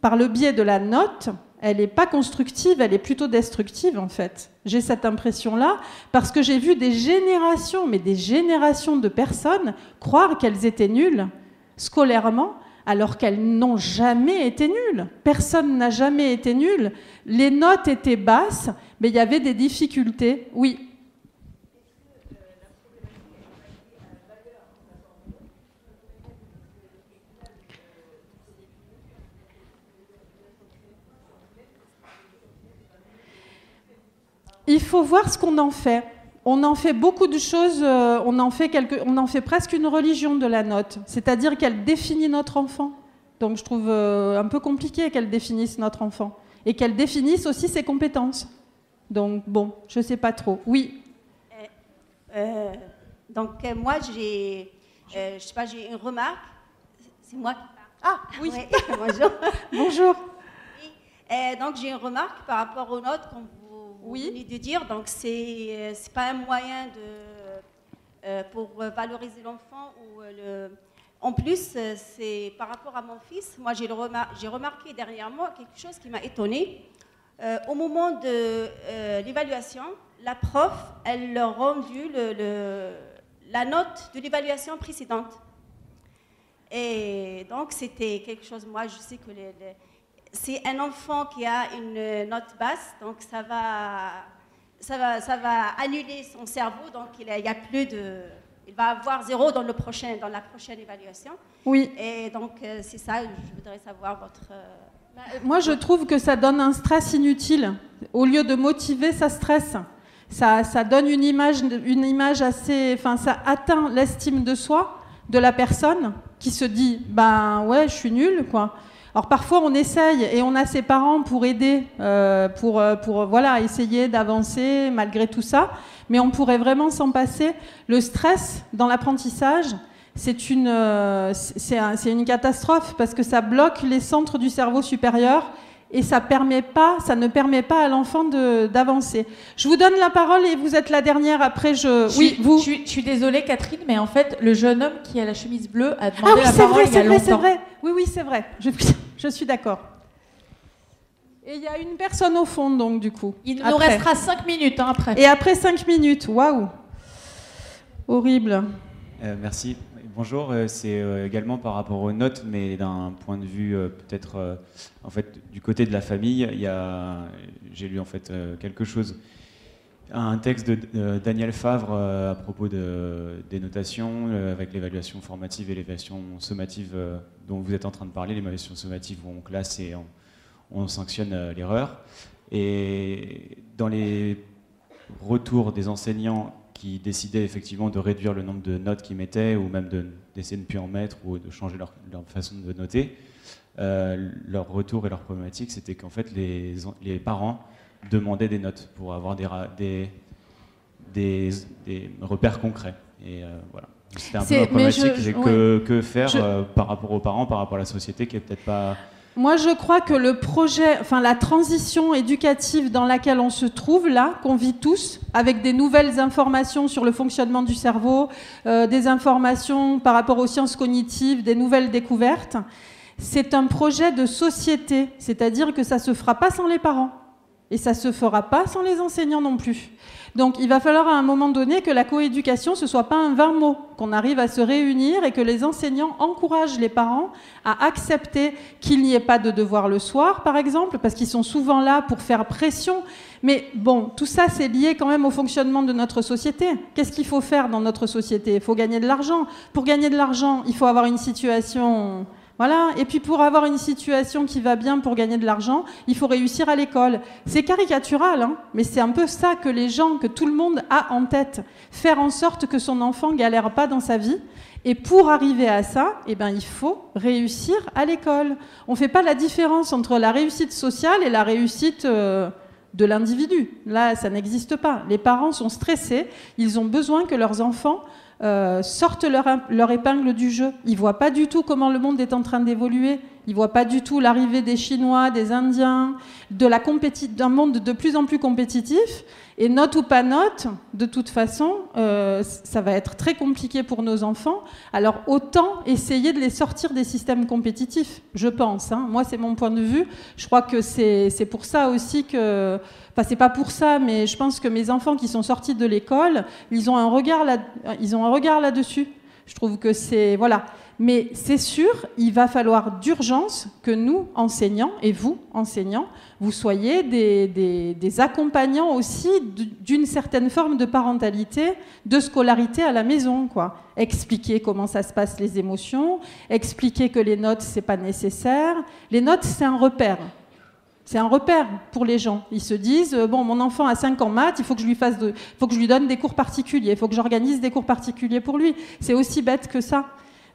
par le biais de la note, elle n'est pas constructive, elle est plutôt destructive en fait. J'ai cette impression-là parce que j'ai vu des générations, mais des générations de personnes croire qu'elles étaient nulles scolairement alors qu'elles n'ont jamais été nulles. Personne n'a jamais été nul. Les notes étaient basses, mais il y avait des difficultés. Oui, il faut voir ce qu'on en fait. On en fait beaucoup de choses, euh, on, en fait on en fait presque une religion de la note, c'est-à-dire qu'elle définit notre enfant. Donc je trouve euh, un peu compliqué qu'elle définisse notre enfant et qu'elle définisse aussi ses compétences. Donc bon, je ne sais pas trop. Oui. Euh, donc moi j'ai, je sais pas, j'ai une remarque. C'est moi qui parle. Ah oui. Bonjour. Bonjour. donc j'ai une remarque par rapport aux notes qu'on oui. de dire. Donc, ce n'est euh, pas un moyen de, euh, pour valoriser l'enfant. ou euh, le... En plus, c'est par rapport à mon fils. Moi, j'ai remarqué dernièrement quelque chose qui m'a étonnée. au moment de l'évaluation, la prof, elle leur rendu le, la note de l'évaluation précédente. Et donc, c'était quelque chose, moi, je sais que c'est un enfant qui a une note basse, donc ça va, ça va, ça va annuler son cerveau, donc il n'y a, plus de... Il va avoir zéro dans, le prochain, dans la prochaine évaluation. Oui. Et donc, euh, c'est ça, je voudrais savoir votre... Euh, bah, moi, je trouve que ça donne un stress inutile. Au lieu de motiver, ça stresse. Ça, ça donne une image, une image assez... Enfin, ça atteint l'estime de soi de la personne qui se dit ben ouais je suis nul quoi alors parfois on essaye et on a ses parents pour aider euh, pour euh, pour voilà essayer d'avancer malgré tout ça mais on pourrait vraiment s'en passer le stress dans l'apprentissage c'est une euh, une catastrophe parce que ça bloque les centres du cerveau supérieur et ça, permet pas, ça ne permet pas à l'enfant d'avancer. Je vous donne la parole et vous êtes la dernière. Après, je. oui, vous. Je, suis désolée, Catherine, mais en fait, le jeune homme qui a la chemise bleue a demandé ah, la parole vrai, il y a vrai, c'est vrai. Oui, oui, c'est vrai. Je, je suis d'accord. Et il y a une personne au fond, donc, du coup. Il nous restera 5 minutes hein, après. Et après 5 minutes, waouh Horrible. Euh, merci. Bonjour, euh, c'est euh, également par rapport aux notes, mais d'un point de vue peut-être, en fait, du côté de la famille, il y a, j'ai lu en fait quelque chose, un texte de Daniel Favre à propos de, des notations avec l'évaluation formative et l'évaluation sommative dont vous êtes en train de parler, l'évaluation sommative où on classe et on, on sanctionne l'erreur. Et dans les retours des enseignants qui décidaient effectivement de réduire le nombre de notes qu'ils mettaient ou même d'essayer de, ne plus en mettre ou de changer leur, façon de noter, euh, leur retour et leur problématique, c'était qu'en fait les, parents demandaient des notes pour avoir des, des, des, repères concrets. Et euh, voilà. C'était un peu la problématique. que, que, faire euh, par rapport aux parents, par rapport à la société qui est peut-être pas moi, je crois que le projet, enfin la transition éducative dans laquelle on se trouve là, qu'on vit tous, avec des nouvelles informations sur le fonctionnement du cerveau, euh, des informations par rapport aux sciences cognitives, des nouvelles découvertes, c'est un projet de société, c'est-à-dire que ça se fera pas sans les parents et ça se fera pas sans les enseignants non plus. Donc il va falloir à un moment donné que la coéducation, ce soit pas un vain mot, qu'on arrive à se réunir et que les enseignants encouragent les parents à accepter qu'il n'y ait pas de devoir le soir, par exemple, parce qu'ils sont souvent là pour faire pression. Mais bon, tout ça, c'est lié quand même au fonctionnement de notre société. Qu'est-ce qu'il faut faire dans notre société? Il faut gagner de l'argent. Pour gagner de l'argent, il faut avoir une situation voilà. Et puis pour avoir une situation qui va bien pour gagner de l'argent, il faut réussir à l'école. C'est caricatural, hein, mais c'est un peu ça que les gens, que tout le monde a en tête. Faire en sorte que son enfant galère pas dans sa vie. Et pour arriver à ça, eh ben, il faut réussir à l'école. On ne fait pas la différence entre la réussite sociale et la réussite euh, de l'individu. Là, ça n'existe pas. Les parents sont stressés, ils ont besoin que leurs enfants sortent leur, épingle du jeu. Ils voient pas du tout comment le monde est en train d'évoluer. Ils voient pas du tout l'arrivée des Chinois, des Indiens, de d'un monde de plus en plus compétitif. Et note ou pas note, de toute façon, euh, ça va être très compliqué pour nos enfants. Alors autant essayer de les sortir des systèmes compétitifs, je pense. Hein. Moi, c'est mon point de vue. Je crois que c'est pour ça aussi que Enfin, c'est pas pour ça, mais je pense que mes enfants qui sont sortis de l'école, ils ont un regard là, ils ont un regard là-dessus. Je trouve que c'est voilà. Mais c'est sûr, il va falloir d'urgence que nous, enseignants, et vous, enseignants, vous soyez des, accompagnants aussi d'une certaine forme de parentalité, de scolarité à la maison. Quoi. Expliquer comment ça se passe les émotions, expliquer que les notes, c'est pas nécessaire. Les notes, c'est un repère. C'est un repère pour les gens. Ils se disent euh, bon, mon enfant a 5 ans maths, il faut que je lui fasse, de, faut que je lui donne des cours particuliers, il faut que j'organise des cours particuliers pour lui. C'est aussi bête que ça.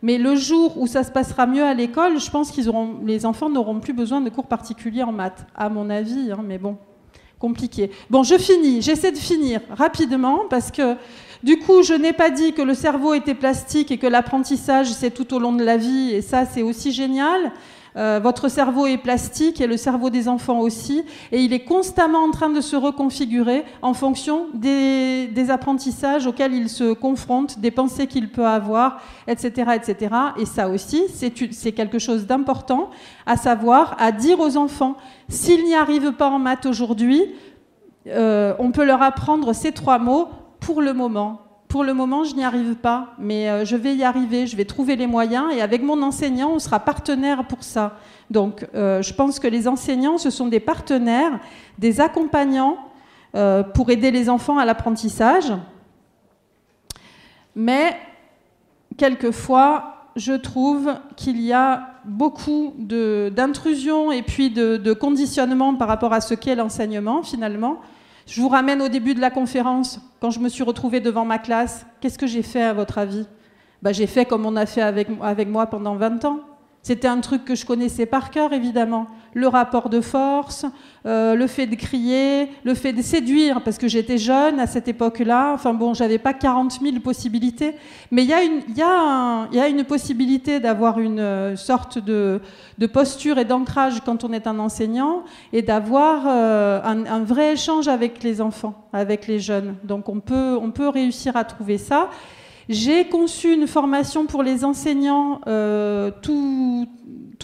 Mais le jour où ça se passera mieux à l'école, je pense qu'ils auront, les enfants n'auront plus besoin de cours particuliers en maths, à mon avis. Hein, mais bon, compliqué. Bon, je finis. J'essaie de finir rapidement parce que du coup, je n'ai pas dit que le cerveau était plastique et que l'apprentissage c'est tout au long de la vie. Et ça, c'est aussi génial. Euh, votre cerveau est plastique et le cerveau des enfants aussi, et il est constamment en train de se reconfigurer en fonction des, apprentissages auxquels il se confronte, des pensées qu'il peut avoir, etc., etc. Et ça aussi, c'est quelque chose d'important à savoir, à dire aux enfants. S'ils n'y arrivent pas en maths aujourd'hui, euh, on peut leur apprendre ces trois mots pour le moment Pour le moment, je n'y arrive pas, mais euh, je vais y arriver, je vais trouver les moyens et avec mon enseignant, on sera partenaire pour ça. Donc, euh, je pense que les enseignants, ce sont des partenaires, des accompagnants euh, pour aider les enfants à l'apprentissage. Mais, quelquefois, je trouve qu'il y a beaucoup d'intrusion et puis de, de conditionnement par rapport à ce qu'est l'enseignement, finalement. Je vous ramène au début de la conférence, quand je me suis retrouvée devant ma classe. Qu'est-ce que j'ai fait à votre avis? Bah, J'ai fait comme on a fait avec, avec moi pendant 20 ans. C'était un truc que je connaissais par cœur, évidemment. Le rapport de force, euh, le fait de crier, le fait de séduire, parce que j'étais jeune à cette époque-là. Enfin bon, j'avais pas 40 000 possibilités. Mais il y, a une possibilité d'avoir une euh, sorte de, posture et d'ancrage quand on est un enseignant et d'avoir euh, un, vrai échange avec les enfants, avec les jeunes. Donc on peut réussir à trouver ça. J'ai conçu une formation pour les enseignants, euh, tout,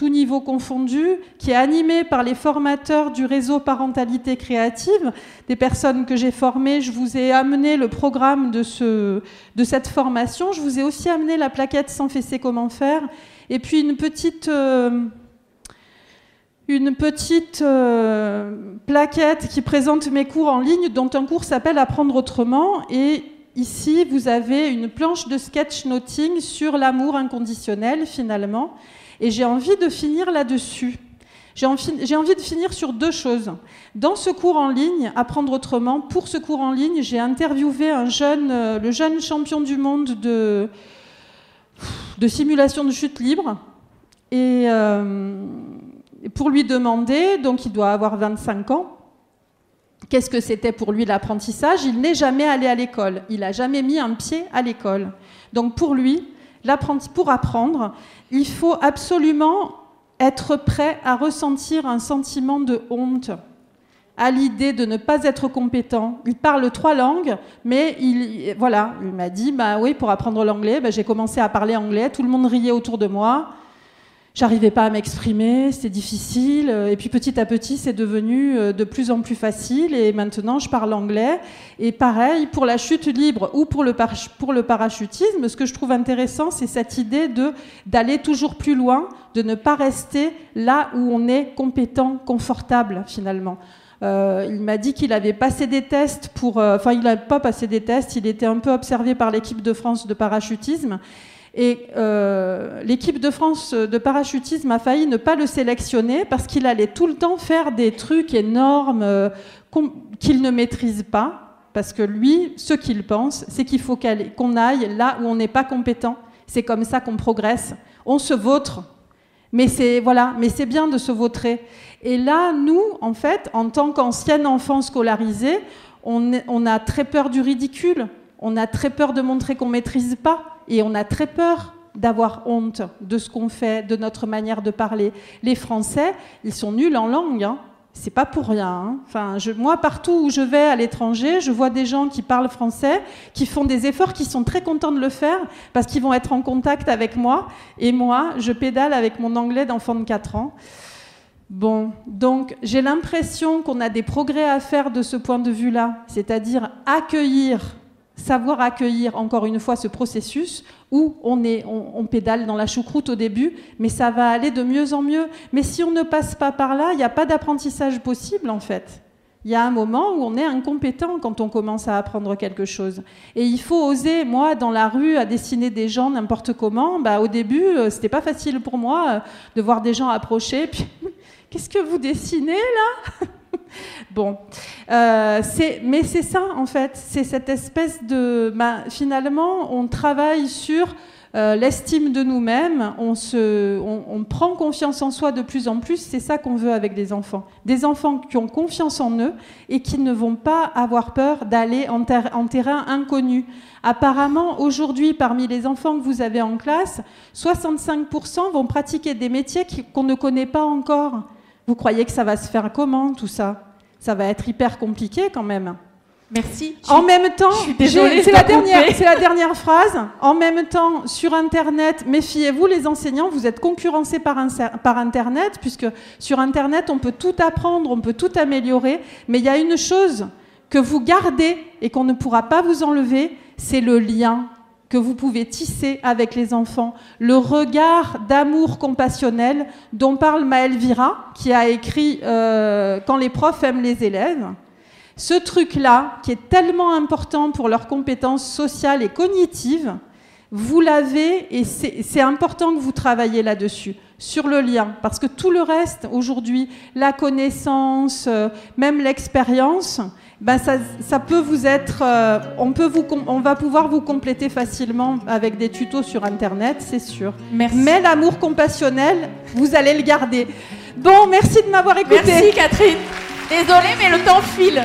niveau confondu, qui est animée par les formateurs du réseau Parentalité Créative, des personnes que j'ai formées. Je vous ai amené le programme de, ce, de cette formation. Je vous ai aussi amené la plaquette sans fessé comment faire. Et puis une petite... Euh, une petite euh, plaquette qui présente mes cours en ligne, dont un cours s'appelle Apprendre autrement. Et Ici, vous avez une planche de sketchnoting sur l'amour inconditionnel, finalement. Et j'ai envie de finir là-dessus. J'ai envie, de finir sur deux choses. Dans ce cours en ligne, Apprendre autrement, pour ce cours en ligne, j'ai interviewé euh, le jeune champion du monde de, de simulation de chute libre. Et euh, pour lui demander, donc il doit avoir 25 ans, Qu'est-ce que c'était pour lui l'apprentissage? Il n'est jamais allé à l'école. Il n'a jamais mis un pied à l'école. Donc pour lui, pour apprendre, il faut absolument être prêt à ressentir un sentiment de honte à l'idée de ne pas être compétent. Il parle trois langues, mais il, voilà, il m'a dit, bah oui, pour apprendre l'anglais, bah, j'ai commencé à parler anglais, tout le monde riait autour de moi j'arrivais pas à m'exprimer, c'était difficile. Euh, et puis petit à petit, c'est devenu euh, de plus en plus facile. Et maintenant, je parle anglais. Et pareil, pour la chute libre ou pour le, parachutisme, ce que je trouve intéressant, c'est cette idée de d'aller toujours plus loin, de ne pas rester là où on est compétent, confortable finalement. Euh, il m'a dit qu'il avait passé des tests pour. enfin, il n'a pas passé des tests, il était un peu observé par l'équipe de France de parachutisme. Et euh, l'équipe de France de parachutisme a failli ne pas le sélectionner parce qu'il allait tout le temps faire des trucs énormes euh, qu'il ne maîtrise pas. Parce que lui, ce qu'il pense, c'est qu'il faut qu'on aille là où on n'est pas compétent. C'est comme ça qu'on progresse. On se vautre. Mais c'est bien de se vautrer. Et là, nous, en fait, en tant qu'ancien enfant scolarisé, on, a très peur du ridicule. On a très peur de montrer qu'on maîtrise pas et on a très peur d'avoir honte de ce qu'on fait, de notre manière de parler. Les Français, ils sont nuls en langue. Hein. C'est pas pour rien. Hein. Enfin, moi, partout où je vais à l'étranger, je vois des gens qui parlent français, qui font des efforts, qui sont très contents de le faire parce qu'ils vont être en contact avec moi. Et moi, je pédale avec mon anglais d'enfant de 4 ans. Bon, donc j'ai l'impression qu'on a des progrès à faire de ce point de vue-là, c'est-à-dire accueillir savoir accueillir encore une fois ce processus où on, est, on, pédale dans la choucroute au début, mais ça va aller de mieux en mieux. Mais si on ne passe pas par là, il n'y a pas d'apprentissage possible en fait. Il y a un moment où on est incompétent quand on commence à apprendre quelque chose. Et il faut oser, moi, dans la rue, à dessiner des gens n'importe comment. Bah, au début, euh, c'était pas facile pour moi euh, de voir des gens approcher. Qu'est-ce que vous dessinez là? Bon, euh, mais c'est ça en fait, c'est cette espèce de... Bah, finalement, on travaille sur euh, l'estime de nous-mêmes, on, on, prend confiance en soi de plus en plus, c'est ça qu'on veut avec des enfants. Des enfants qui ont confiance en eux et qui ne vont pas avoir peur d'aller en, en, terrain inconnu. Apparemment, aujourd'hui, parmi les enfants que vous avez en classe, 65% vont pratiquer des métiers qu'on ne connaît pas encore. Vous croyez que ça va se faire comment tout ça? Ça va être hyper compliqué quand même. Merci. En même temps, c'est la, dernière, la dernière phrase. En même temps, sur Internet, méfiez-vous les enseignants, vous êtes concurrencés par, par Internet, puisque sur Internet, on peut tout apprendre, on peut tout améliorer, mais il y a une chose que vous gardez et qu'on ne pourra pas vous enlever, c'est le lien que vous pouvez tisser avec les enfants, le regard d'amour compassionnel dont parle Maëlle Vira, qui a écrit euh, Quand les profs aiment les élèves. Ce truc-là, qui est tellement important pour leurs compétences sociales et cognitives, vous l'avez et c'est important que vous travaillez là-dessus, sur le lien, parce que tout le reste, aujourd'hui, la connaissance, euh, même l'expérience, ben ça, peut vous être, euh, on, peut vous, on va pouvoir vous compléter facilement avec des tutos sur Internet, c'est sûr. Mais l'amour compassionnel, vous allez le garder. Bon, merci de m'avoir écouté. Merci Catherine. Désolée, mais le temps file.